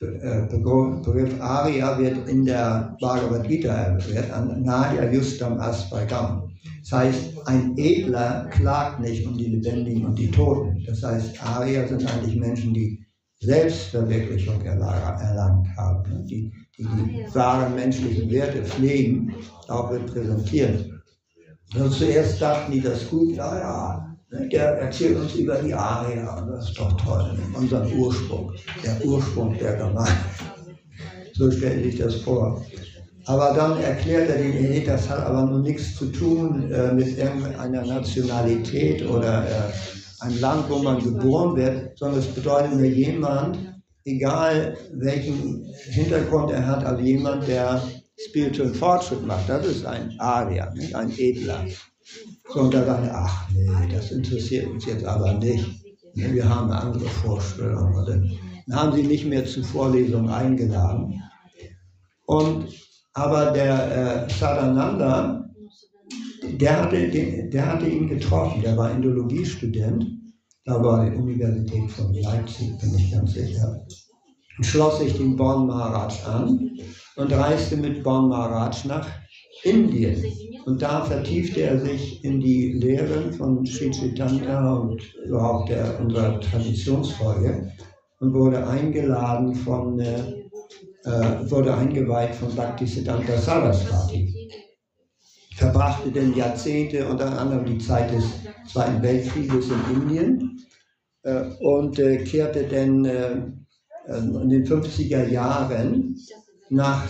Begriff Arya wird in der Bhagavad Gita erwähnt, an Nadia Justam Asvagam. Das heißt, ein Edler klagt nicht um die Lebendigen und die Toten. Das heißt, Arya sind eigentlich Menschen, die Selbstverwirklichung erlangt haben, ne? die, die die wahren menschlichen Werte pflegen, auch repräsentieren. Also zuerst dachten die das gut, ja, ja, der erzählt uns über die Aria, das ist doch toll, unseren Ursprung, der Ursprung der Gemeinde. So stellt sich das vor. Aber dann erklärt er den hey, das hat aber nur nichts zu tun äh, mit irgendeiner Nationalität oder äh, einem Land, wo man geboren wird, sondern es bedeutet nur jemand, egal welchen Hintergrund er hat, also jemand, der spirituellen Fortschritt macht. Das ist ein Aria, ein Edler. Und da war er, ach nee, das interessiert uns jetzt aber nicht. Wir haben andere Vorstellungen. Dann haben sie nicht mehr zu Vorlesungen eingeladen. Und, aber der äh, Sadananda, der hatte, den, der hatte ihn getroffen, der war Indologiestudent, da war die Universität von Leipzig, bin ich ganz sicher, und schloss sich den Bon Maharaj an und reiste mit Bon Maharaj nach Indien. Und da vertiefte er sich in die Lehren von Sri Chaitanya und überhaupt der, unserer Traditionsfolge und wurde eingeladen von, äh, äh wurde eingeweiht von Bhaktisiddhanta Saraswati. Verbrachte dann Jahrzehnte, unter anderem die Zeit des Zweiten Weltkrieges in Indien äh, und äh, kehrte dann äh, in den 50er Jahren nach,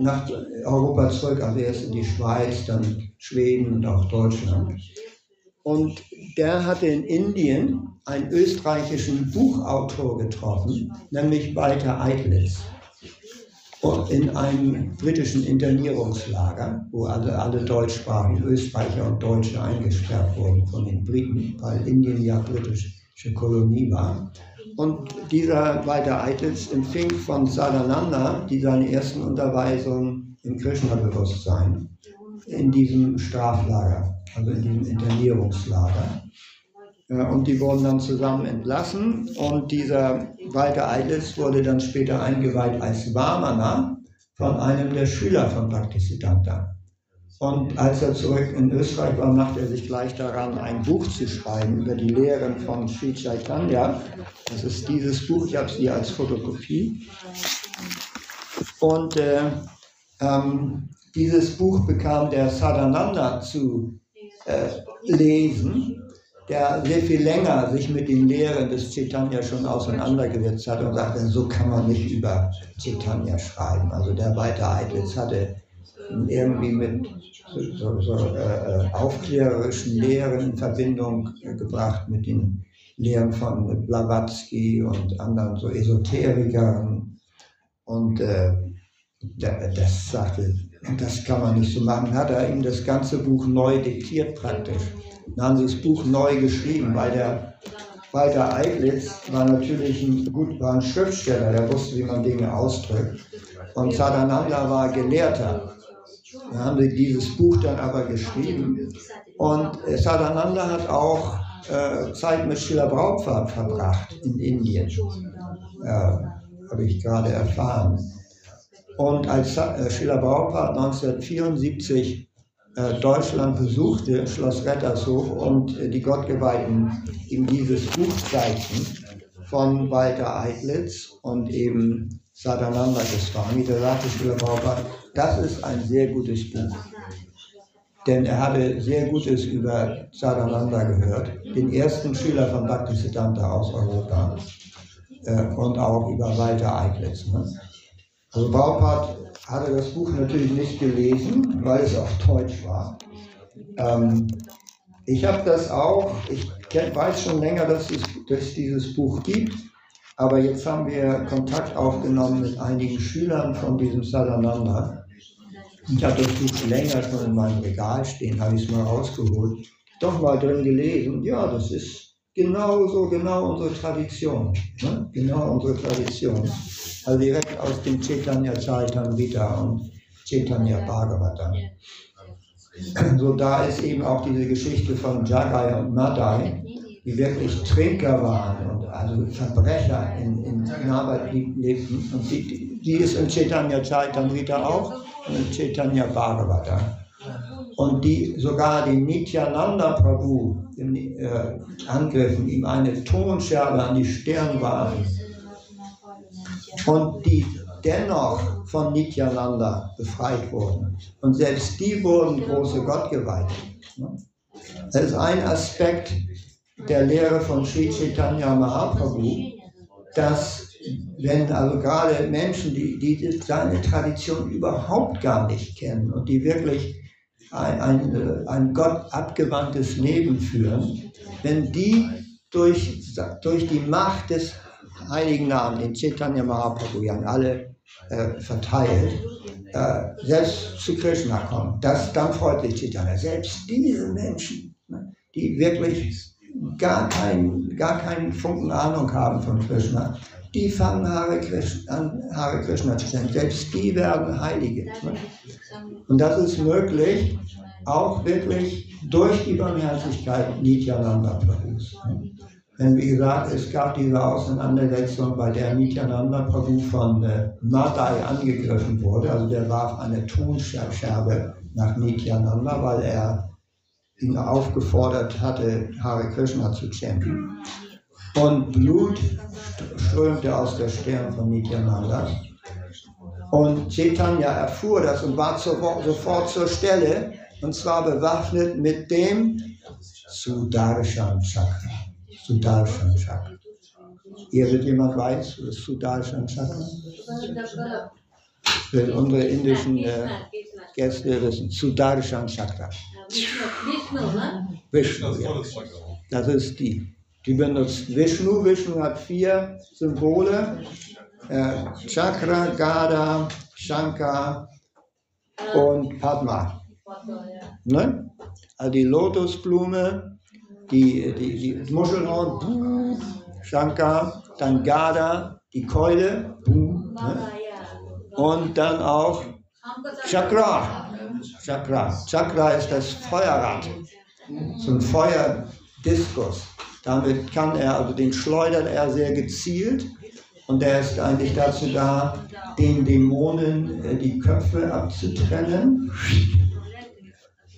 nach Europa zurück, also erst in die Schweiz, dann Schweden und auch Deutschland. Und der hatte in Indien einen österreichischen Buchautor getroffen, nämlich Walter Eitlitz, in einem britischen Internierungslager, wo alle, alle deutschsprachigen Österreicher und Deutsche eingesperrt wurden von den Briten, weil Indien ja britische Kolonie war. Und dieser Walter Eitlitz empfing von Sadananda die seine ersten Unterweisungen im Krishna-Bewusstsein in diesem Straflager, also in diesem Internierungslager. Und die wurden dann zusammen entlassen und dieser Walter Eitlitz wurde dann später eingeweiht als Vamana von einem der Schüler von Bhaktisiddhanta. Und als er zurück in Österreich war, machte er sich gleich daran, ein Buch zu schreiben über die Lehren von Sri Chaitanya. Das ist dieses Buch, ich habe es hier als Fotokopie. Und äh, ähm, dieses Buch bekam der Sadhananda zu äh, lesen, der sehr viel länger sich mit den Lehren des Chaitanya schon auseinandergesetzt hat und sagte, so kann man nicht über Chaitanya schreiben. Also der Weiter Eitlitz hatte irgendwie mit so, so äh, aufklärerischen Lehren in Verbindung äh, gebracht mit den Lehren von Blavatsky und anderen so Esoterikern. Und äh, das sagte, das kann man nicht so machen. Hat er ihm das ganze Buch neu diktiert praktisch. Dann haben sie das Buch neu geschrieben, weil der Walter Eiglitz war natürlich ein, gut, war ein Schriftsteller, der wusste, wie man Dinge ausdrückt. Und Sadananda war Gelehrter. Da haben sie dieses Buch dann aber geschrieben. Und Sadananda hat auch äh, Zeit mit Schiller Braupfad verbracht in Indien. Äh, Habe ich gerade erfahren. Und als äh, Schiller Braupfad 1974 äh, Deutschland besuchte, Schloss Rettershof, und äh, die Gottgeweihten ihm dieses Buch zeigten von Walter Eitlitz und eben Sadananda Goswami, da sagte Schiller Braupfad, das ist ein sehr gutes Buch. Denn er hatte sehr Gutes über Sadananda gehört, den ersten Schüler von Bhaktisiddhanta aus Europa äh, und auch über Walter Eiglitz. Ne? Also Baupart hatte das Buch natürlich nicht gelesen, weil es auf Deutsch war. Ähm, Ich habe das auch, ich weiß schon länger, dass es, dass es dieses Buch gibt, aber jetzt haben wir Kontakt aufgenommen mit einigen Schülern von diesem Sadananda. Ich habe das Buch länger schon in meinem Regal stehen, habe ich es mal rausgeholt, doch mal drin gelesen. Ja, das ist genau so, genau unsere Tradition. Ne? Genau unsere Tradition. Also direkt aus dem Chaitanya Charitamrita und Chaitanya Bhagavata. So da ist eben auch diese Geschichte von Jagai und Madai, die wirklich Trinker waren und also Verbrecher in, in Navadvip lebten. Und die, die ist in Chaitanya Chaitamrita auch Chaitanya Bhagavata. Und die sogar den Nityananda Prabhu äh, angriffen, ihm eine Tonscherbe an die Stirn warfen. Und die dennoch von Nityananda befreit wurden. Und selbst die wurden große Gottgeweihte. Das ist ein Aspekt der Lehre von Sri Chaitanya Mahaprabhu, dass wenn also gerade Menschen, die, die seine Tradition überhaupt gar nicht kennen und die wirklich ein, ein, ein Gott abgewandtes Leben führen, wenn die durch, durch die Macht des heiligen Namen, den Chaitanya Mahaprabhu, ja alle äh, verteilt, äh, selbst zu Krishna kommen. Das, dann freut sich Chaitanya. Selbst diese Menschen, ne, die wirklich gar, kein, gar keinen Funken Ahnung haben von Krishna, die fangen Hare Krishna, an, Hare Krishna zu stellen. Selbst die werden Heilige. Und das ist möglich, auch wirklich durch die Barmherzigkeit Nityananda Prabhus. Denn wie gesagt, es gab diese Auseinandersetzung, bei der Nityananda Prabhu von äh, Madai angegriffen wurde. Also der warf eine Tonscherbe nach Nityananda, weil er ihn aufgefordert hatte, Hare Krishna zu chanten. Und Blut strömte aus der Stirn von Nityananda. Und Chaitanya erfuhr das und war sofort zur Stelle, und zwar bewaffnet mit dem Sudarshan Chakra. Sudarshan Chakra. Irgendjemand weiß, was Sudarshan Chakra Für unsere indischen äh, Gäste wissen. Sudarshan Chakra. Vishnu, ja. Das ist die. Die benutzt Vishnu. Vishnu hat vier Symbole. Äh, Chakra, Gada, Shankar und Padma. Ne? Also die Lotusblume, die, die, die Muschelhorn, Shankar, dann Gada, die Keule, ne? und dann auch Chakra. Chakra. Chakra ist das Feuerrad, so ein Feuerdiskus. Damit kann er, also den schleudert er sehr gezielt und der ist eigentlich dazu da, den Dämonen äh, die Köpfe abzutrennen,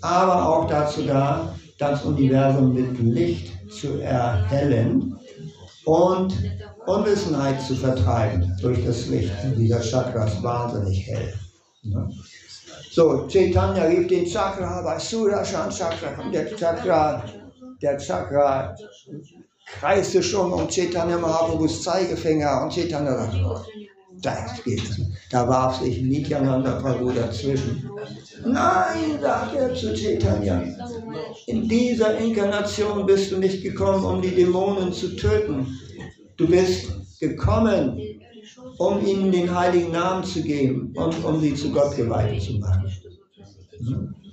aber auch dazu da, das Universum mit Licht zu erhellen und Unwissenheit zu vertreiben durch das Licht dieser Chakras wahnsinnig hell. Ne? So, Chaitanya rief den Chakra Surashan Chakra und der Chakra, der Chakra kreiste schon um Chaitanya Mahaprabhus Zeigefinger und Chaitanya oh, das geht nicht. Da warf sich Nityananda Prabhu dazwischen. Nein, sagt er zu Chaitanya, in dieser Inkarnation bist du nicht gekommen, um die Dämonen zu töten. Du bist gekommen, um ihnen den heiligen Namen zu geben und um sie zu Gott geweiht zu machen.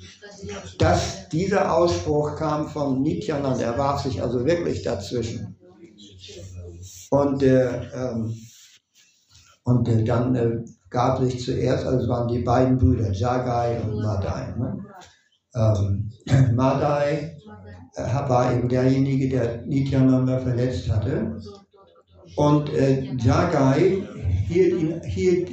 Das, dieser Ausspruch kam von Nityananda, er warf sich also wirklich dazwischen. Und, äh, ähm, und äh, dann äh, gab sich zuerst, also waren die beiden Brüder, Jagai und Madai. Ne? Ähm, Madai äh, war eben derjenige, der Nityananda verletzt hatte. Und äh, Jagai hielt, ihn, hielt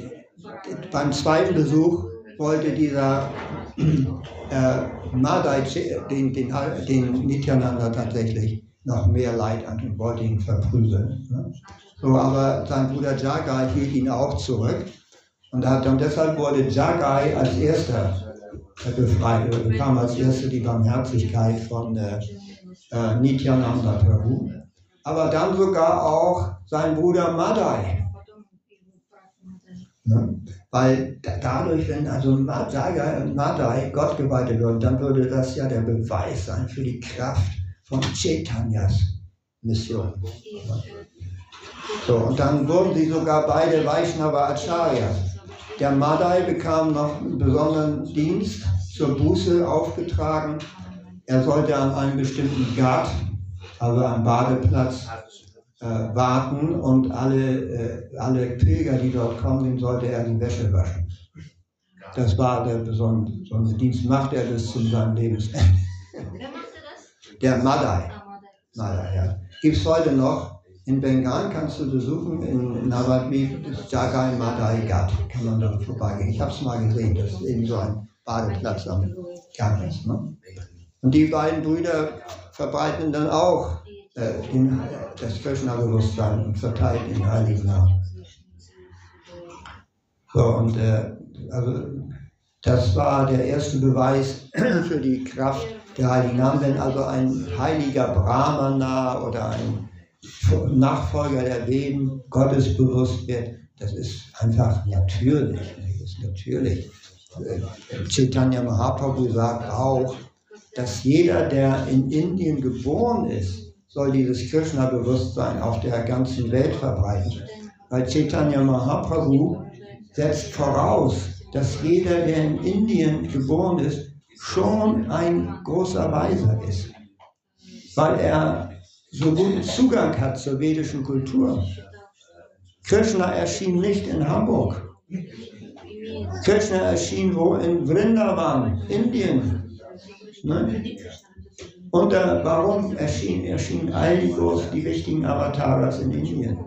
beim zweiten Besuch, wollte dieser äh, Madai den, den, den Nityananda tatsächlich noch mehr Leid an und wollte ihn verprügeln. Ne? So, aber sein Bruder Jagai hielt ihn auch zurück. Und, hat, und deshalb wurde Jagai als erster befreit, oder bekam als erster die Barmherzigkeit von äh, äh, Nityananda Prabhu. Aber dann sogar auch sein Bruder Madai. Ne? Weil dadurch, wenn also Madai Gott geweiht würden, dann würde das ja der Beweis sein für die Kraft von Chaitanyas Mission. So, und dann wurden sie sogar beide Vaishnava Acharyas. Der Madai bekam noch einen besonderen Dienst zur Buße aufgetragen. Er sollte an einem bestimmten Ghat, also am Badeplatz, äh, warten und alle, äh, alle Pilger, die dort kommen, dem sollte er die Wäsche waschen. Das war der besondere, besondere Dienst. Macht er das zu seinem Lebensende? Wer machte das? Der Madai. Ah, Madai. Ja. Gibt es heute noch. In Bengal kannst du besuchen, in Navadvip, das Jagai Madai Ghat, kann man da vorbeigehen. Ich habe es mal gesehen, das ist eben so ein Badeplatz am Gang ist. Ne? Und die beiden Brüder verbreiten dann auch in, das Krishna-Bewusstsein verteilt den Heiligen Namen. So, und äh, also das war der erste Beweis für die Kraft der Heiligen Namen. Wenn also ein heiliger Brahmana oder ein Nachfolger der Veden gottesbewusst wird, das ist einfach natürlich. Das ist natürlich. Äh, Chaitanya Mahaprabhu sagt auch, dass jeder, der in Indien geboren ist, soll dieses Krishna-Bewusstsein auf der ganzen Welt verbreiten. Weil Chaitanya Mahaprabhu setzt voraus, dass jeder, der in Indien geboren ist, schon ein großer Weiser ist. Weil er so guten Zugang hat zur vedischen Kultur. Krishna erschien nicht in Hamburg. Krishna erschien wo? In Vrindavan, Indien. Ne? Und äh, warum erschien, erschienen all die, großen, die wichtigen Avataras in Indien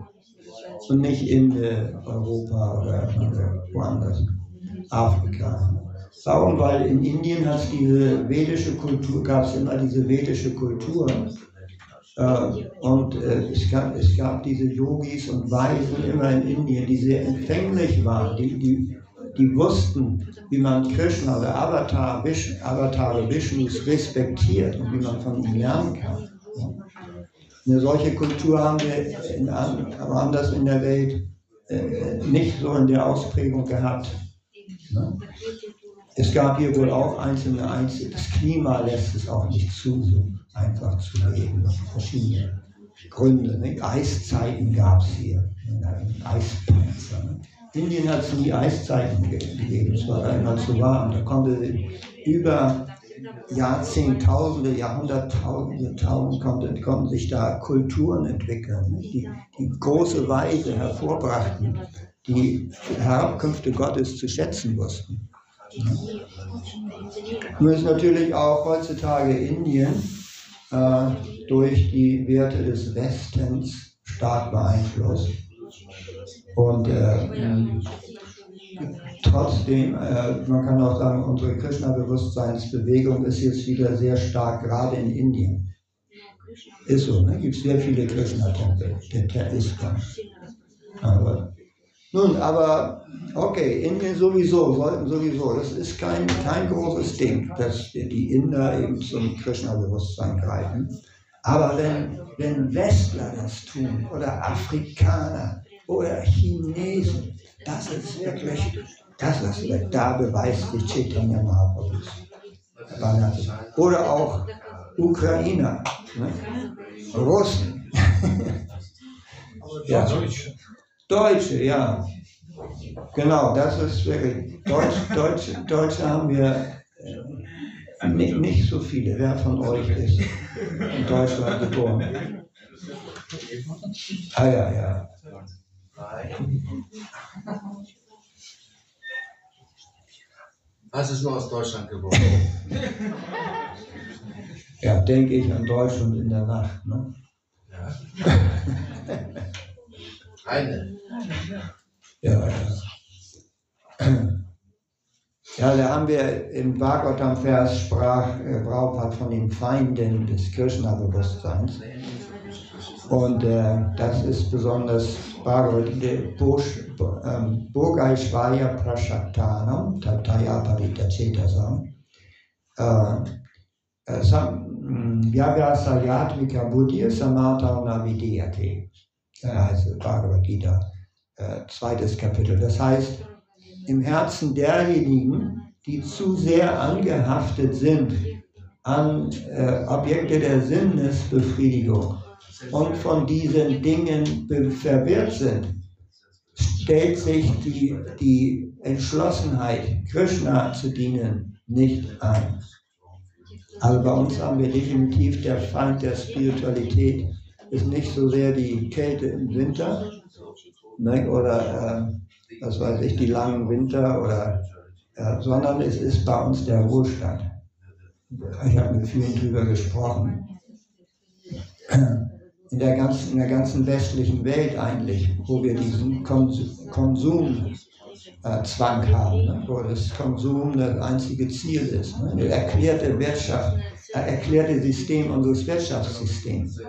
und nicht in äh, Europa oder woanders, Afrika? Warum? Weil in Indien hat es diese vedische Kultur, gab es immer diese vedische Kultur. Äh, und äh, es, gab, es gab diese Yogis und Weisen immer in Indien, die sehr empfänglich waren, die, die, die wussten, wie man Krishna oder Avatar, Vish, Vishnus respektiert und wie man von ihm lernen kann. Eine solche Kultur haben wir in, anders in der Welt äh, nicht so in der Ausprägung gehabt. Ne? Es gab hier wohl auch einzelne Einzel Das Klima lässt es auch nicht zu, so einfach zu leben. Verschiedene Gründe. Ne? Eiszeiten gab es hier. Eispanzer. Indien hat es nie Eiszeiten gegeben. Es war da immer zu warm. Da konnte über Jahrzehntausende, Jahrhunderttausende, Tausende konnten, konnten sich da Kulturen entwickeln, ne? die, die große Weise hervorbrachten, die Herabkünfte Gottes zu schätzen wussten. Nun ist natürlich auch heutzutage Indien äh, durch die Werte des Westens stark beeinflusst. Und äh, trotzdem, äh, man kann auch sagen, unsere Krishna-Bewusstseinsbewegung ist jetzt wieder sehr stark, gerade in Indien. Ist so, ne? gibt sehr viele Krishna-Tempel, der, ist. Aber nun, aber okay, Indien sowieso, sollten sowieso, das ist kein, kein großes Ding, dass die Inder eben zum Krishna-Bewusstsein greifen. Aber wenn, wenn Westler das tun oder Afrikaner oder Chinesen, das ist wirklich, das ist, da beweist sich Chaitanya Mahaprabhu. Oder auch Ukrainer, ne? Russen. ja. Deutsche, ja. Genau, das ist wirklich. Deutsch, Deutsche, Deutsche haben wir äh, nicht, nicht so viele. Wer von euch ist in Deutschland geboren? Ah ja, ja. Was ist nur aus Deutschland geboren? Ja, denke ich an Deutschland in der Nacht. Ne? Ja. Eine. Ja, ja. Ja, da haben wir im Bhagavatam-Vers sprach äh, von den Feinden des Krishna-Bewusstseins. Und äh, das ist besonders ähm, Burgaishvaya Prashaktanam, Tataya Paritachetasam. Äh, Vyavasa Yatvika Buddhi Samata Navidiyate heißt Bhagavad Gita, äh, zweites Kapitel. Das heißt, im Herzen derjenigen, die zu sehr angehaftet sind an äh, Objekte der Sinnesbefriedigung und von diesen Dingen verwirrt sind, stellt sich die, die Entschlossenheit, Krishna zu dienen, nicht ein. Also bei uns haben wir definitiv der Feind der Spiritualität ist nicht so sehr die Kälte im Winter ne, oder äh, was weiß ich, die langen Winter oder äh, sondern es ist bei uns der Ruhestand. Ich habe mit vielen drüber gesprochen. In der ganzen, in der ganzen westlichen Welt eigentlich, wo wir diesen Kons Konsumzwang haben, ne? wo das Konsum das einzige Ziel ist. Ne? Das erklärte Wirtschaft, äh, erklärte System unseres Wirtschaftssystems, äh,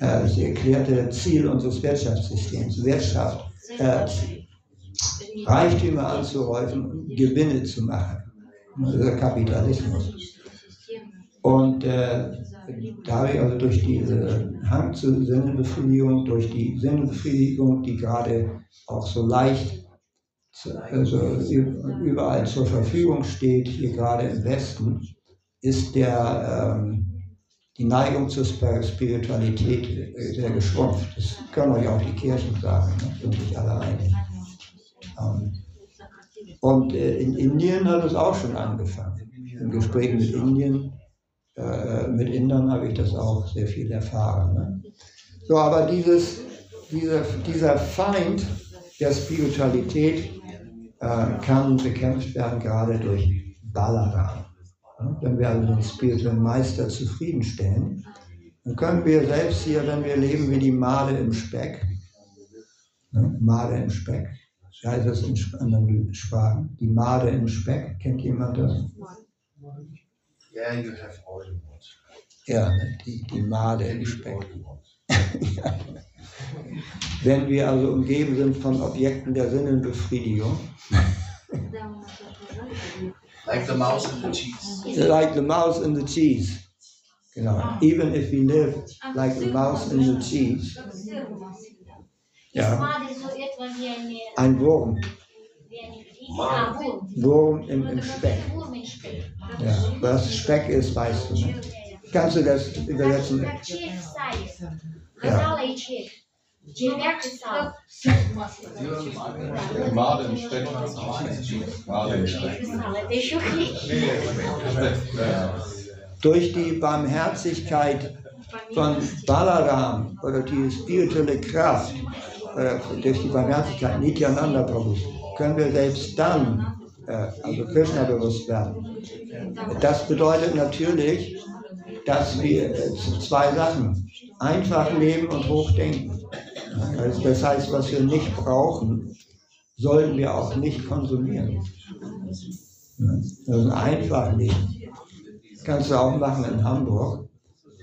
das erklärte Ziel unseres Wirtschaftssystems, Wirtschaft, äh, Reichtümer anzuhäufen Gewinne zu machen. Der Kapitalismus. Und äh, dadurch, also durch diese Hang zur Sinnebefriedigung, durch die Sinnebefriedigung, die gerade auch so leicht zu, also überall zur Verfügung steht, hier gerade im Westen, ist der, ähm, die Neigung zur Spir- Spiritualität sehr geschrumpft. Das können euch auch die Kirchen sagen, ne? sind sich alle einig. Ähm, und äh, in Indien hat es auch schon angefangen. Im Gespräch mit Indien, äh, mit Indern habe ich das auch sehr viel erfahren. Ne? So, aber dieses, dieser, dieser Feind der Spiritualität äh, kann bekämpft werden gerade durch Balaram. Ne? Wenn wir also den spirituellen Meister zufriedenstellen, dann können wir selbst hier, wenn wir leben wie die Made im Speck, ne? Made im Speck, wie heißt das in anderen Sprachen? Die Made im Speck, kennt jemand das? Yeah, you have all you want. Ja, ne, die, die Made im Speck. Ja. Wenn wir also umgeben sind von Objekten der Sinnenbefriedigung, Like the mouse and the cheese. like the mouse in the cheese. Genau. Even if we live like the mouse in the cheese, Ja. Ein Wurm, Wurm im, im Speck. Ja. Was Speck ist, weißt du. nicht. Kannst du das übersetzen? Ja. Durch die Barmherzigkeit von Balaram oder die spirituelle Kraft, äh, durch die Barmherzigkeit Nityananda Prabhu, können wir selbst dann, äh, also Krishna bewusst werden. Das bedeutet natürlich, dass wir äh, zwei Sachen, einfach leben und hochdenken. Also das heißt, was wir nicht brauchen, sollten wir auch nicht konsumieren. Also einfach leben. Das kannst du auch machen in Hamburg.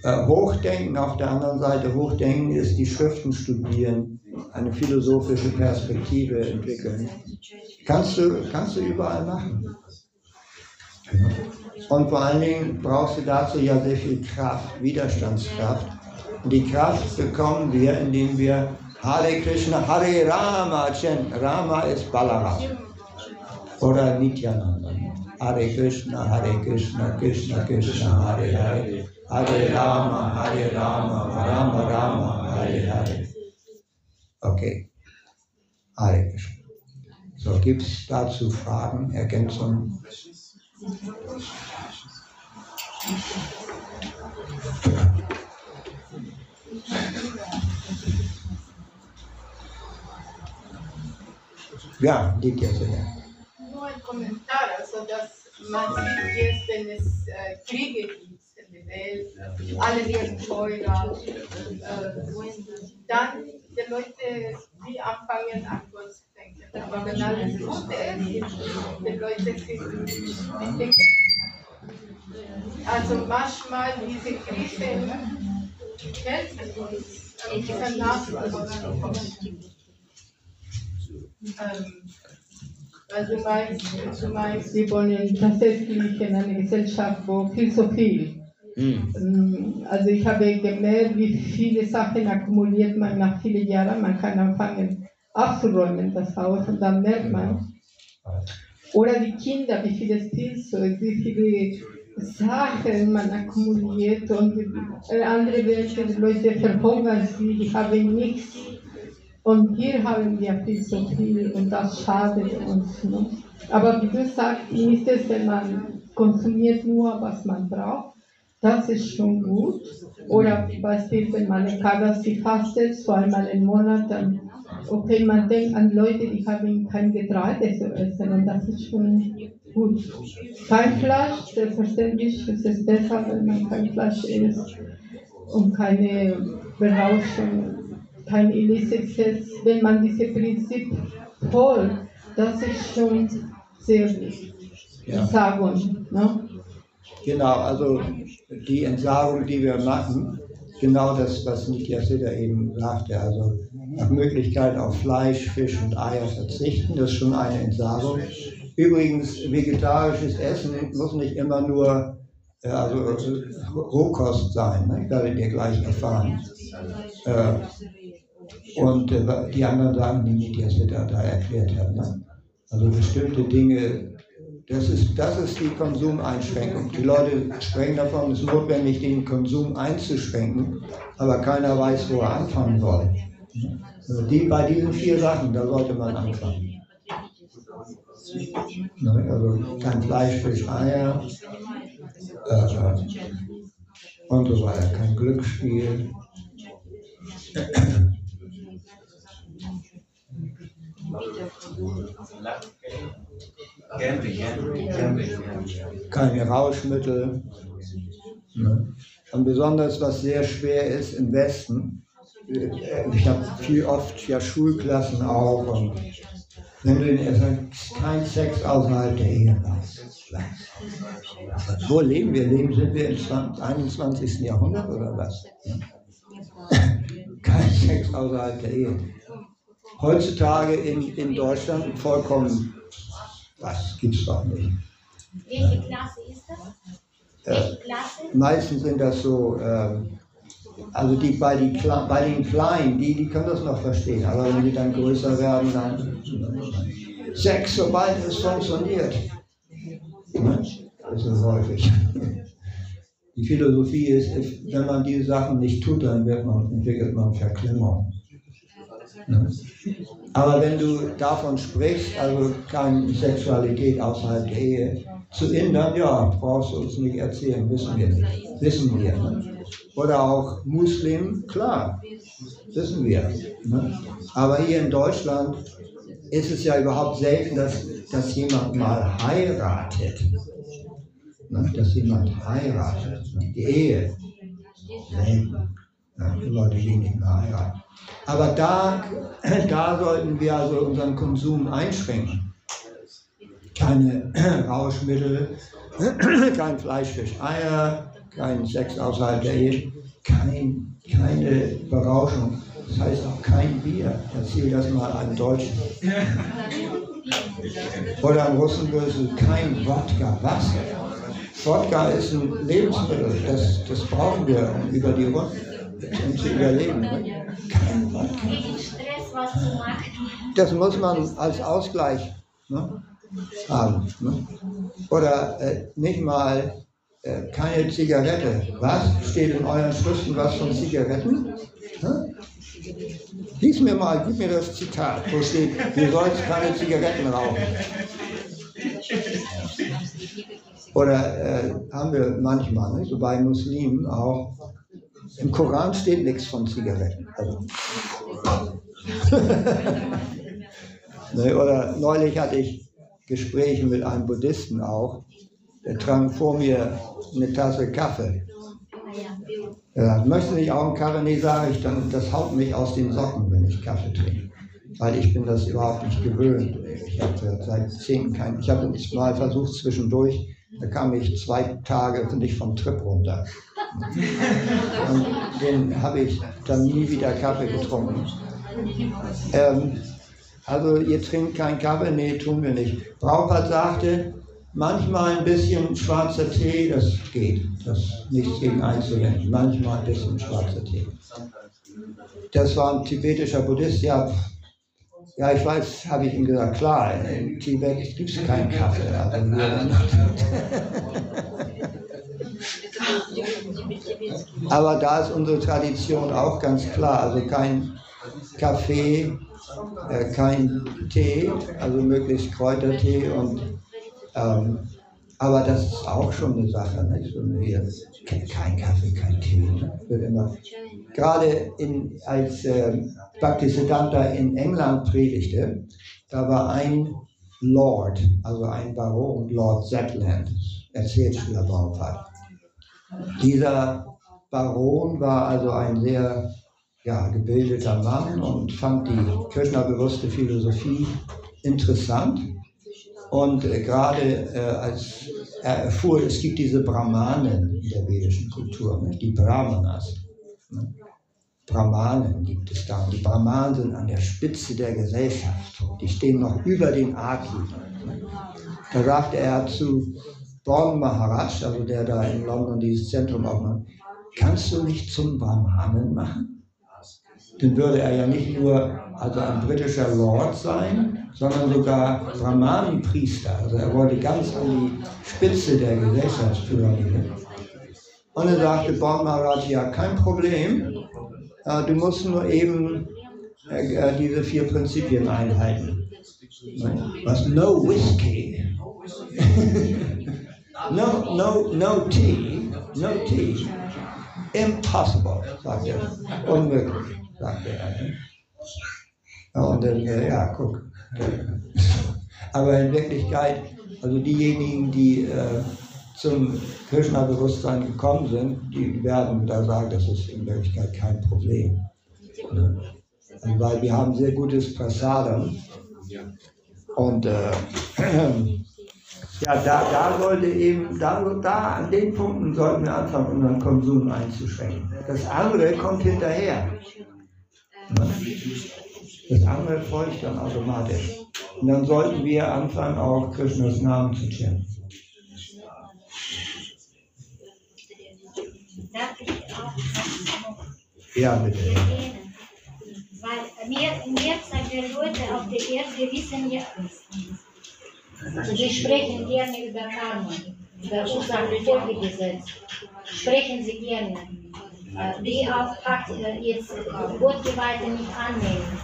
Äh, Hochdenken auf der anderen Seite, Hochdenken ist die Schriften studieren, eine philosophische Perspektive entwickeln. Kannst du, kannst du überall machen. Und vor allen Dingen brauchst du dazu ja sehr viel Kraft, Widerstandskraft. Und die Kraft bekommen wir, indem wir Hare Krishna, Hare Rama chanten. Rama ist Balaram oder Nityananda. Hare Krishna, Hare Krishna, Krishna Krishna, Hare Hare, Hare Rama, Hare Rama, Rama Rama, Hare Hare. Okay, Hare Krishna. So, gibt es dazu Fragen, Ergänzungen? Ja, liegt jetzt in der. Nur ein Kommentar, also dass man sieht jetzt, wenn es äh, Kriege gibt in der Welt, alle werden teurer, äh, dann die Leute, die anfangen an Gott zu denken. Aber wenn alles gut ist, die Leute sind, die denken, also manchmal diese Krisen helfen uns, ein bisschen nachzudenken. Ähm, Also du meinst, du meinst, wir wollen tatsächlich in einer Gesellschaft, wo viel zu viel. Hm. Ähm, Also ich habe gemerkt, wie viele Sachen akkumuliert man nach vielen Jahren. Man kann anfangen aufzuräumen, das Haus, und dann merkt man, Oder die Kinder, wie viele Spielzeug, wie viele Sachen man akkumuliert und äh, andere welche Leute verhungern sie, die haben nichts. Und hier haben wir viel zu viel und das schadet uns. Ne? Aber wie du sagst, nicht wenn man konsumiert nur, was man braucht, das ist schon gut. Oder Beispiel, wenn man Ekadasi fastet, zweimal im Monat, dann, okay, man denkt an Leute, die haben kein Getreide zu essen und das ist schon gut. Kein Fleisch, selbstverständlich, es ist besser, wenn man kein Fleisch isst und keine Berauschung, kein illicit Sex. Wenn man dieses Prinzip folgt, das ist schon sehr gut. Ja. Sagen, ne? Genau, also die Entsagung, die wir machen, genau das, was Nitya Siddha eben sagte, also nach Möglichkeit auf Fleisch, Fisch und Eier verzichten, das ist schon eine Entsagung. Übrigens, vegetarisches Essen muss nicht immer nur äh, also, Rohkost sein, ne? werdet ihr gleich erfahren. Äh, und äh, die anderen Sachen, die Nitya Siddha da erklärt hat. Ne? Also bestimmte Dinge das ist, das ist die Konsumeinschränkung. Die Leute sprechen davon, es ist notwendig, den Konsum einzuschränken, aber keiner weiß, wo er anfangen soll. Also die, bei diesen vier Sachen, da sollte man anfangen. Ne, also kein Fleisch, Fisch, Eier äh, und so weiter, kein Glücksspiel. Keine Rauschmittel. Ne? Und besonders, was sehr schwer ist im Westen, äh, ich habe viel oft ja Schulklassen auch und wenn du in sagst, kein Sex außerhalb der Ehe machst. Wo leben wir? Leben sind wir im 21. Jahrhundert oder was? Kein Sex außerhalb der Ehe. Heutzutage in, in Deutschland vollkommen das gibt's doch nicht. Welche Klasse ist das? Welche Klasse? Meistens sind das so, äh, also die bei, die, bei den Kleinen, die, die können das noch verstehen, aber wenn die dann größer werden, dann Sex, sobald es funktioniert. Ne? Das ist häufig. Die Philosophie ist, wenn man diese Sachen nicht tut, dann man, entwickelt man Verklemmung. Aber wenn du davon sprichst, also keine Sexualität außerhalb der Ehe, zu Indern, ja, brauchst du uns nicht erzählen, wissen wir nicht. Wissen wir. Ne? Oder auch Muslim, klar, wissen wir. Ne? Aber hier in Deutschland ist es ja überhaupt selten, dass, dass jemand mal heiratet. Ne? Dass jemand heiratet. Ne? Die Ehe. Selten. Die Leute, die nicht mehr heiraten. Aber da, da sollten wir also unseren Konsum einschränken. Keine Rauschmittel, kein Fleisch, Fisch, Eier, kein Sex außerhalb der Ehe, kein, keine Berauschung. Das heißt auch kein Bier. Erzähl das mal einem Deutschen. Oder einem Russen böse, kein Wodka. Was? Wodka ist ein Lebensmittel. Das, das brauchen wir, um über die Runden um zu überleben. Ne? Das muss man als Ausgleich ne, haben. Ne? Oder äh, nicht mal äh, keine Zigarette. Was? Steht in euren Schriften was von Zigaretten? Ne? Lies mir mal, gib mir das Zitat, wo steht, du sollst keine Zigaretten rauchen. Oder äh, haben wir manchmal, ne, so bei Muslimen auch, im Koran steht nichts von Zigaretten. Also. oder neulich hatte ich Gespräche mit einem Buddhisten auch. Der trank vor mir eine Tasse Kaffee. Ja, möchte nicht auch einen Kaffee? Nee, sage ich, dann, das haut mich aus den Socken, wenn ich Kaffee trinke. Weil ich bin das überhaupt nicht gewöhnt. Ich habe seit zehn kein, ich habe es mal versucht zwischendurch, da kam ich zwei Tage nicht vom Trip runter. Und den habe ich dann nie wieder Kaffee getrunken. Ähm, also ihr trinkt keinen Kaffee? Nee, tun wir nicht. Braupert sagte, manchmal ein bisschen schwarzer Tee, das geht. Das ist nichts gegen einzuwenden. Manchmal ein bisschen schwarzer Tee. Das war ein tibetischer Buddhist, ja, Ja, ich weiß, habe ich ihm gesagt, klar, in Tibet gibt es keinen Kaffee. Also aber da ist unsere Tradition auch ganz klar. Also kein Kaffee, äh, kein Tee, also möglichst Kräutertee und ähm, aber das ist auch schon eine Sache, nicht? Und hier, kein Kaffee, kein Tee. Ne? Wird immer. Gerade in, als äh, Bhaktisiddhanta in England predigte, da war ein Lord, also ein Baron, Lord Zetland, erzählt Schiller Baumfahrt. Dieser Baron war also ein sehr ja, gebildeter Mann und fand die Krishna-bewusste Philosophie interessant. Und äh, gerade äh, als er erfuhr, es gibt diese Brahmanen in der vedischen Kultur, ne? die Brahmanas. Ne? Brahmanen gibt es da. Und die Brahmanen sind an der Spitze der Gesellschaft. Die stehen noch über den Adligen. Ne? Da sagte er zu Born Maharaj, also der da in London dieses Zentrum aufmacht, kannst du nicht zum Brahmanen machen? Dann würde er ja nicht nur also ein britischer Lord sein, sondern sogar Brahmani-Priester. Also er wollte ganz an die Spitze der Gesellschaftspyramide. Und er sagte Bon Maharaj, ja, kein Problem, äh, du musst nur eben äh, äh, diese vier Prinzipien einhalten. Was? No whiskey. no, no, no tea. No tea. Impossible, sagt er. Unmöglich, sagte er. Und dann, ja, guck. Aber in Wirklichkeit, also diejenigen, die äh, zum Krishna-Bewusstsein gekommen sind, die werden da sagen, das ist in Wirklichkeit kein Problem. Also, weil wir haben sehr gutes Prasadam. Und äh, ja, da, da sollte eben, da, da an den Punkten sollten wir anfangen, unseren Konsum einzuschränken. Das andere kommt hinterher. Das andere folgt dann automatisch. Und dann sollten wir anfangen, auch Krishnas Namen zu auch Ja, bitte. Weil mehr, der Leute auf der Erde wissen ja, sie sprechen gerne über Karma, über Ursache-Folgegesetz. Sprechen sie gerne. Die auch jetzt Gottgeweihte nicht annehmen.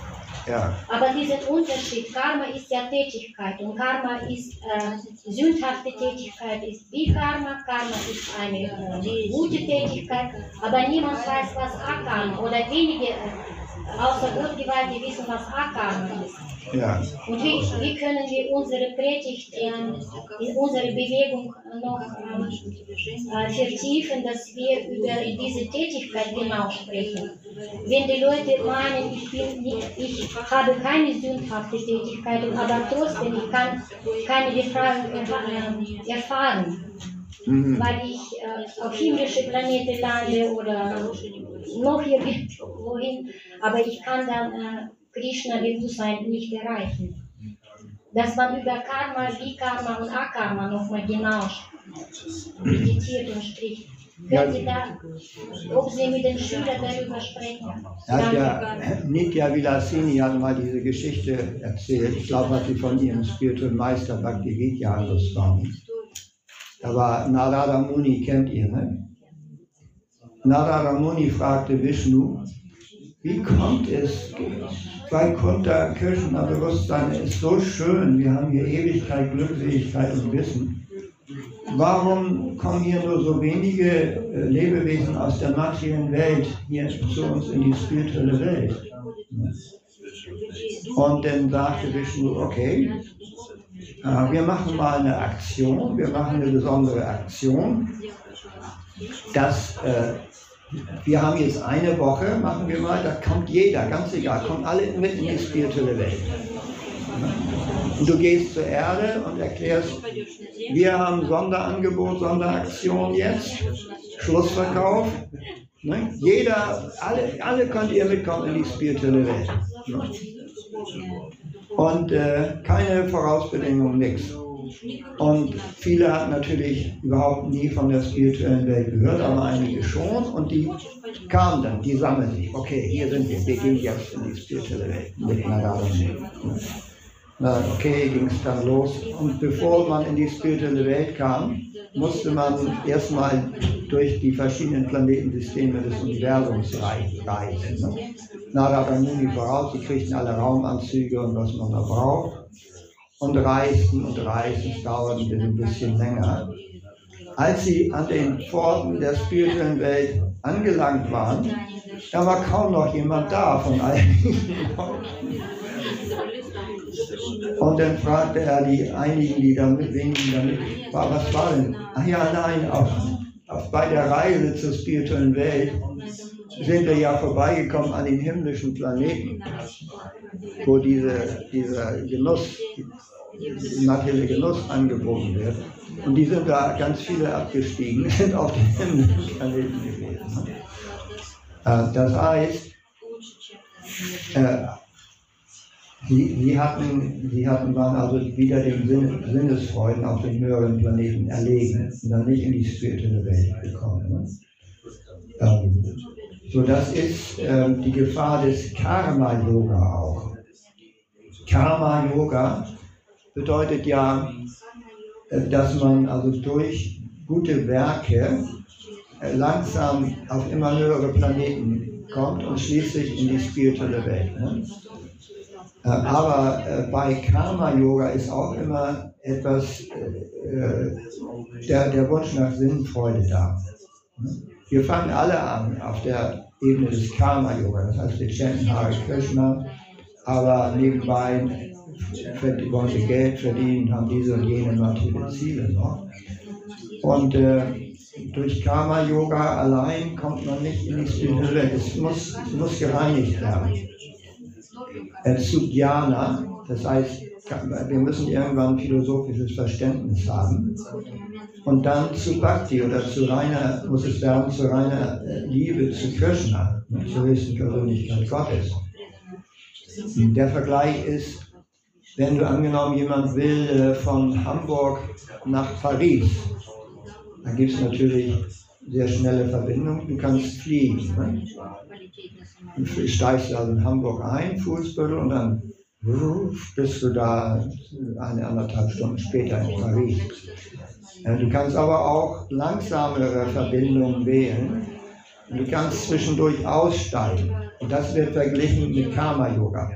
Ja, Aber dieser Unterschied, Karma ist ja Tätigkeit und Karma ist äh, sündhafte Tätigkeit, ist wie Karma. Karma ist eine äh, gute Tätigkeit, aber niemand weiß, was Akarma oder wenige äh, außer Gottgeweihte wissen, was Akarma ist. Ja. Und wie, wie können wir unsere Predigt in, in unsere Bewegung noch ähm, äh, vertiefen, dass wir über diese Tätigkeit genau sprechen? Wenn die Leute meinen, ich, bin nicht, ich habe keine sündhafte Tätigkeit, aber trotzdem ich kann keine Befreiung erfa- äh, erfahren, Mhm. weil ich äh, auf himmlische Planete lande oder noch irgendwohin, aber ich kann dann äh, Krishna-Bewusstsein nicht erreichen. Dass man über Karma, Vikarma und Akarma nochmal genau meditiert und spricht. Können Sie da, ob Sie mit den Schülern darüber sprechen? Hat ja. Nitya Vilasini hat mal diese Geschichte erzählt. Ich glaube, hat sie von ihrem spirituellen Meister Bhaktivedya Swami. Da war Narada Muni, kennt ihr, ne? Narada Muni fragte Vishnu, wie kommt es, Vaikuntha Krishna Bewusstsein ist so schön, wir haben hier Ewigkeit, Glückseligkeit und Wissen. Warum kommen hier nur so wenige äh, Lebewesen aus der materiellen Welt hier zu uns in die spirituelle Welt? Und dann sagte Vishnu, okay, äh, wir machen mal eine Aktion, wir machen eine besondere Aktion, dass äh, wir haben jetzt eine Woche, machen wir mal, da kommt jeder, ganz egal, kommt alle mit in die spirituelle Welt. Und du gehst zur Erde und erklärst, wir haben Sonderangebot, Sonderaktion jetzt, Schlussverkauf. Ne? Jeder, alle, alle könnt ihr mitkommen in die spirituelle Welt. Ne? Und äh, keine Vorausbedingungen, nichts. Und viele hatten natürlich überhaupt nie von der spirituellen Welt gehört, aber einige schon. Und die kamen dann, die sammeln sich. Okay, hier sind wir, wir gehen jetzt in die spirituelle Welt mit. Na, okay, ging es dann los. Und bevor man in die spirituelle Welt kam, musste man erstmal durch die verschiedenen Planetensysteme des Universums reisen. Ne? Narada Muni voraus, die kriegten alle Raumanzüge und was man da braucht. Und reisten und reisten, es dauerte ein bisschen länger. Als sie an den Pforten der spirituellen Welt angelangt waren, da war kaum noch jemand da von allen Und dann fragte er die einigen, die damit, wenigen damit, war, was war denn? Ach ja, nein, auf, auf, bei der Reise zur spirituellen Welt sind wir ja vorbeigekommen an den himmlischen Planeten, wo diese, dieser Genuss, materielle Genuss angeboten wird. Und die sind da ganz viele abgestiegen, sind auf den himmlischen Planeten gewesen. Äh, das heißt, äh, Sie, sie, hatten, sie hatten, waren also wieder den Sinn, Sinnesfreuden auf den höheren Planeten erlegen und dann nicht in die spirituelle Welt gekommen. Ne? Ähm, so, das ist ähm, die Gefahr des Karma-Yoga auch. Karma-Yoga bedeutet ja, äh, dass man also durch gute Werke äh, langsam auf immer höhere Planeten kommt und schließlich in die spirituelle Welt. Ne? Äh, aber äh, bei Karma-Yoga ist auch immer etwas, äh, der, der Wunsch nach Sinnfreude da. Wir fangen alle an auf der Ebene des Karma-Yoga, das heißt, wir chanten Hare Krishna, aber nebenbei wollen sie Geld verdienen, haben diese und jene materielle Ziele noch. Und äh, durch Karma-Yoga allein kommt man nicht in die spirituelle. Es muss, es muss gereinigt werden äh, zu Jnana, das heißt, wir müssen irgendwann philosophisches Verständnis haben. Und dann zu Bhakti oder zu reiner, muss es werden, zu reiner äh, Liebe zu Krishna, ne, zur höchsten Persönlichkeit Gottes. Der Vergleich ist, wenn du angenommen, jemand will äh, von Hamburg nach Paris, dann gibt es natürlich sehr schnelle Verbindungen, du kannst fliegen. Ne? Du steigst also in Hamburg ein, Fußbüttel, und dann bist du da eine anderthalb Stunden später in Paris. Du kannst aber auch langsamere Verbindungen wählen. Du kannst zwischendurch aussteigen. Und das wird verglichen mit Karma-Yoga.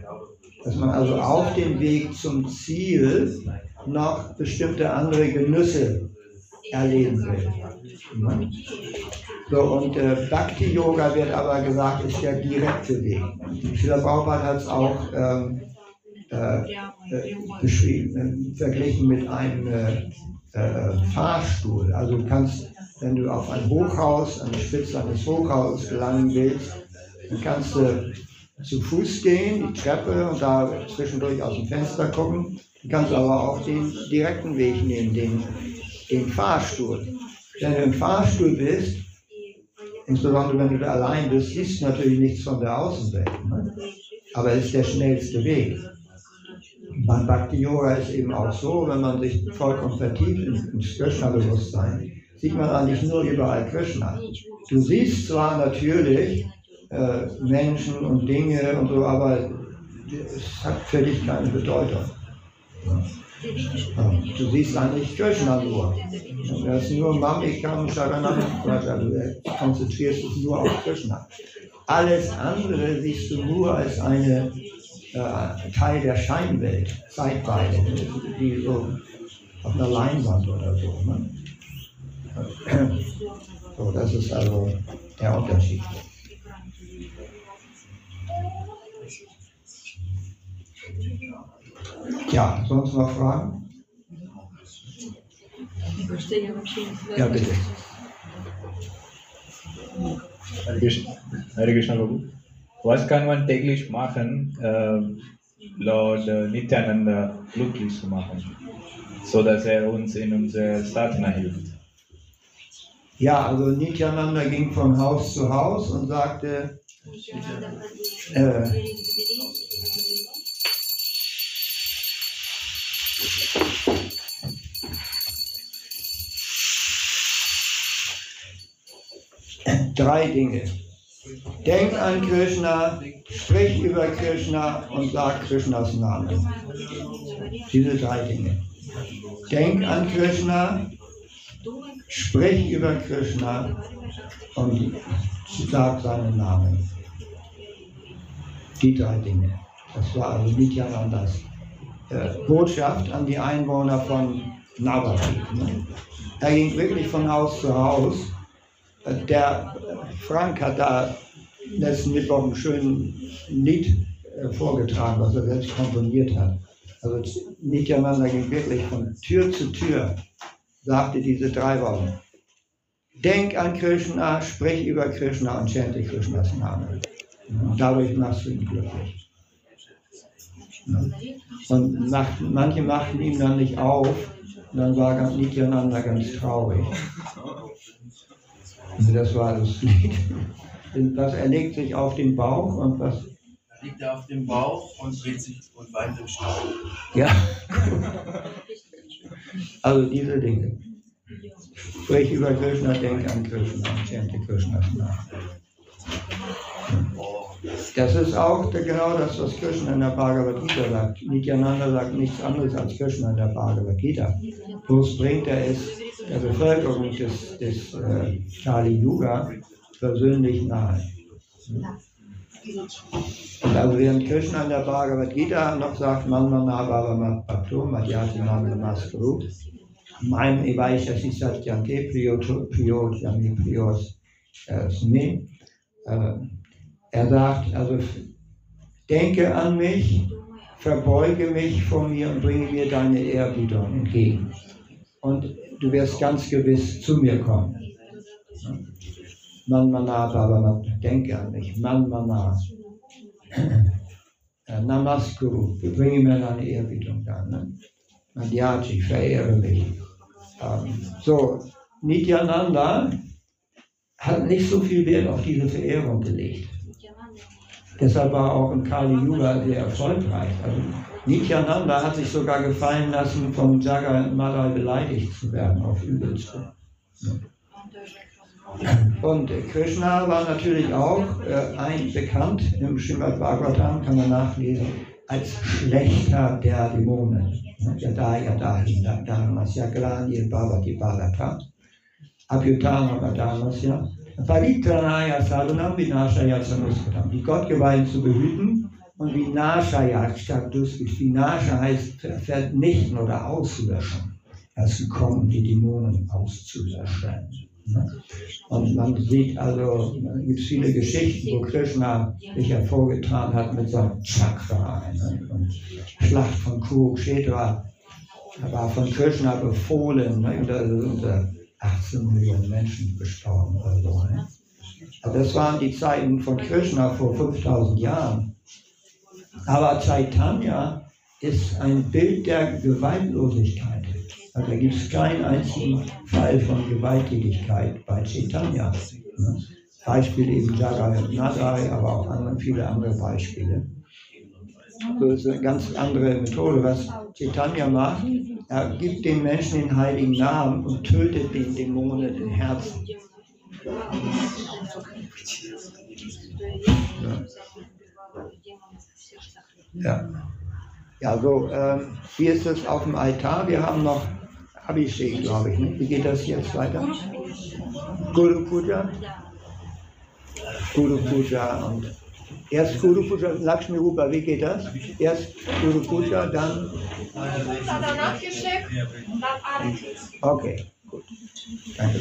Dass man also auf dem Weg zum Ziel noch bestimmte andere Genüsse erleben will. So, und äh, Bhakti-Yoga wird aber gesagt, ist der direkte Weg. Schiller Prabhupada hat es auch ähm, äh, äh, beschrieben, äh, verglichen mit einem äh, äh, Fahrstuhl. Also du kannst, wenn du auf ein Hochhaus, an die Spitze eines Hochhauses gelangen willst, dann kannst du zu Fuß gehen, die Treppe und da zwischendurch aus dem Fenster gucken. Du kannst aber auch den direkten Weg nehmen, den, den Fahrstuhl. Wenn du im Fahrstuhl bist, insbesondere wenn du da allein bist, siehst du natürlich nichts von der Außenwelt. Ne? Aber es ist der schnellste Weg. Beim Bhakti Yoga ist eben auch so, wenn man sich vollkommen vertieft ins Krishna-Bewusstsein, sieht man eigentlich nur überall Krishna. Du siehst zwar natürlich äh, Menschen und Dinge und so, aber es hat für dich keine Bedeutung. Du siehst eigentlich Krishna nur. Das ist nur Mamikam Sharanam du konzentrierst dich nur auf Krishna. Alles andere siehst du nur als eine äh, Teil der Scheinwelt, zeitweise, wie so auf einer Leinwand oder so. Ne? So, das ist also der Unterschied. Ja, sonst noch Fragen? Ja, bitte. Hare Krishna Babu. Was kann man täglich machen, ähm, äh, laut Nityananda glücklich zu machen, sodass er uns in unserer Satna hilft? Ja, also Nityananda ging von Haus zu Haus und sagte, äh, drei Dinge. Denk an Krishna, sprich über Krishna und sag Krishnas Namen. Diese drei Dinge. Denk an Krishna, sprich über Krishna und sag seinen Namen. Die drei Dinge. Das war also Nityanandas äh, Botschaft an die Einwohner von Navadvip. Ne? Er ging wirklich von Haus zu Haus. Äh, der Frank hat da letzten Mittwoch ein schönes Lied äh, vorgetragen, was er selbst komponiert hat. Also Nityananda ging wirklich von Tür zu Tür, sagte diese drei Worte. Denk an Krishna, sprich über Krishna und chante Krishnas Namen. Und dadurch machst du ihn glücklich. Und manche machten ihm dann nicht auf, und dann war Nityananda ganz traurig. Und das war das Lied. Was er legt sich auf den Bauch und was. Liegt er auf dem Bauch und dreht sich und weint im Staub. Ja. Also diese Dinge. Sprich über Krishna, denk an Krishna, chante Krishnas Namen. Das ist auch genau das, was Krishna in der Bhagavad Gita sagt. Nityananda sagt nichts anderes als Krishna in der Bhagavad Gita. Bloß bringt er es der Bevölkerung des, des äh, Kali Yuga persönlich nahe. Und also während Krishna in der Bhagavad Gita noch sagt, Manmana Bhava Bhakto Madhyati Namaskuru, Maim Evaisha Sisatyante Priyo Jami Priyos äh, er sagt, also denke an mich, verbeuge mich vor mir und bringe mir deine Ehrbietung entgegen. Und du wirst ganz gewiss zu mir kommen. Man mana, Baba, denke an mich. Man mana. Namaskuru, bringe mir deine Ehrbietung dann. Ne? Madhyachi, verehre mich. Ähm, so, Nityananda hat nicht so viel Wert auf diese Verehrung gelegt. Deshalb war auch in Kali Yuga sehr erfolgreich. Also Nityananda hat sich sogar gefallen lassen, von Jagat Madai beleidigt zu werden auf übelste. Und Krishna war natürlich auch äh, ein bekannt im Srimad Bhagavatam, kann man nachlesen, als Schlechter der Dämonen. Yada yada dharmasya glani bhavati bharata abhyutana dharmasya Paritranaya sadhanam vinashaya sanuskatam. Die Gottgeweihten zu behüten und vinashaya statt. Vinasha heißt vernichten oder auslöschen. Es gekommen, die Dämonen auszulöschen. Und man sieht also, es gibt viele Geschichten, wo Krishna sich hervorgetan hat mit seinem Chakra. Ne? Und Schlacht von Kurukshetra war von Krishna befohlen. Ne? Und also, 18 Millionen Menschen gestorben oder so. Ne? Also das waren die Zeiten von Krishna vor 5000 Jahren. Aber Chaitanya ist ein Bild der Gewaltlosigkeit. Also da gibt es keinen einzigen Fall von Gewalttätigkeit bei Chaitanya. Ne? Beispiel eben Jagai und Nadai, aber auch andere, viele andere Beispiele. So ist eine ganz andere Methode. Was Chaitanya macht, er gibt den Menschen den heiligen Namen und tötet den Dämonen im Herzen. Ja. Ja, so, ähm, hier ist es auf dem Altar. Wir haben noch Abhishek, glaube ich. Ne? Wie geht das jetzt weiter? Guru Puja. Guru Puja und Erst Guru Puja, Lakshmi Rupa, wie geht das? Erst Guru Puja, dann. Okay, gut. Danke.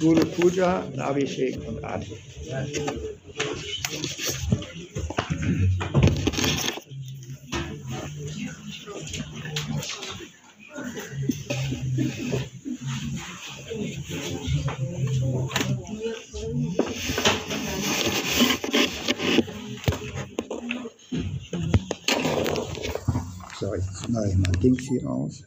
Guru Puja, Abhishek und Arati. So, jetzt mache ich mal Dings hier raus.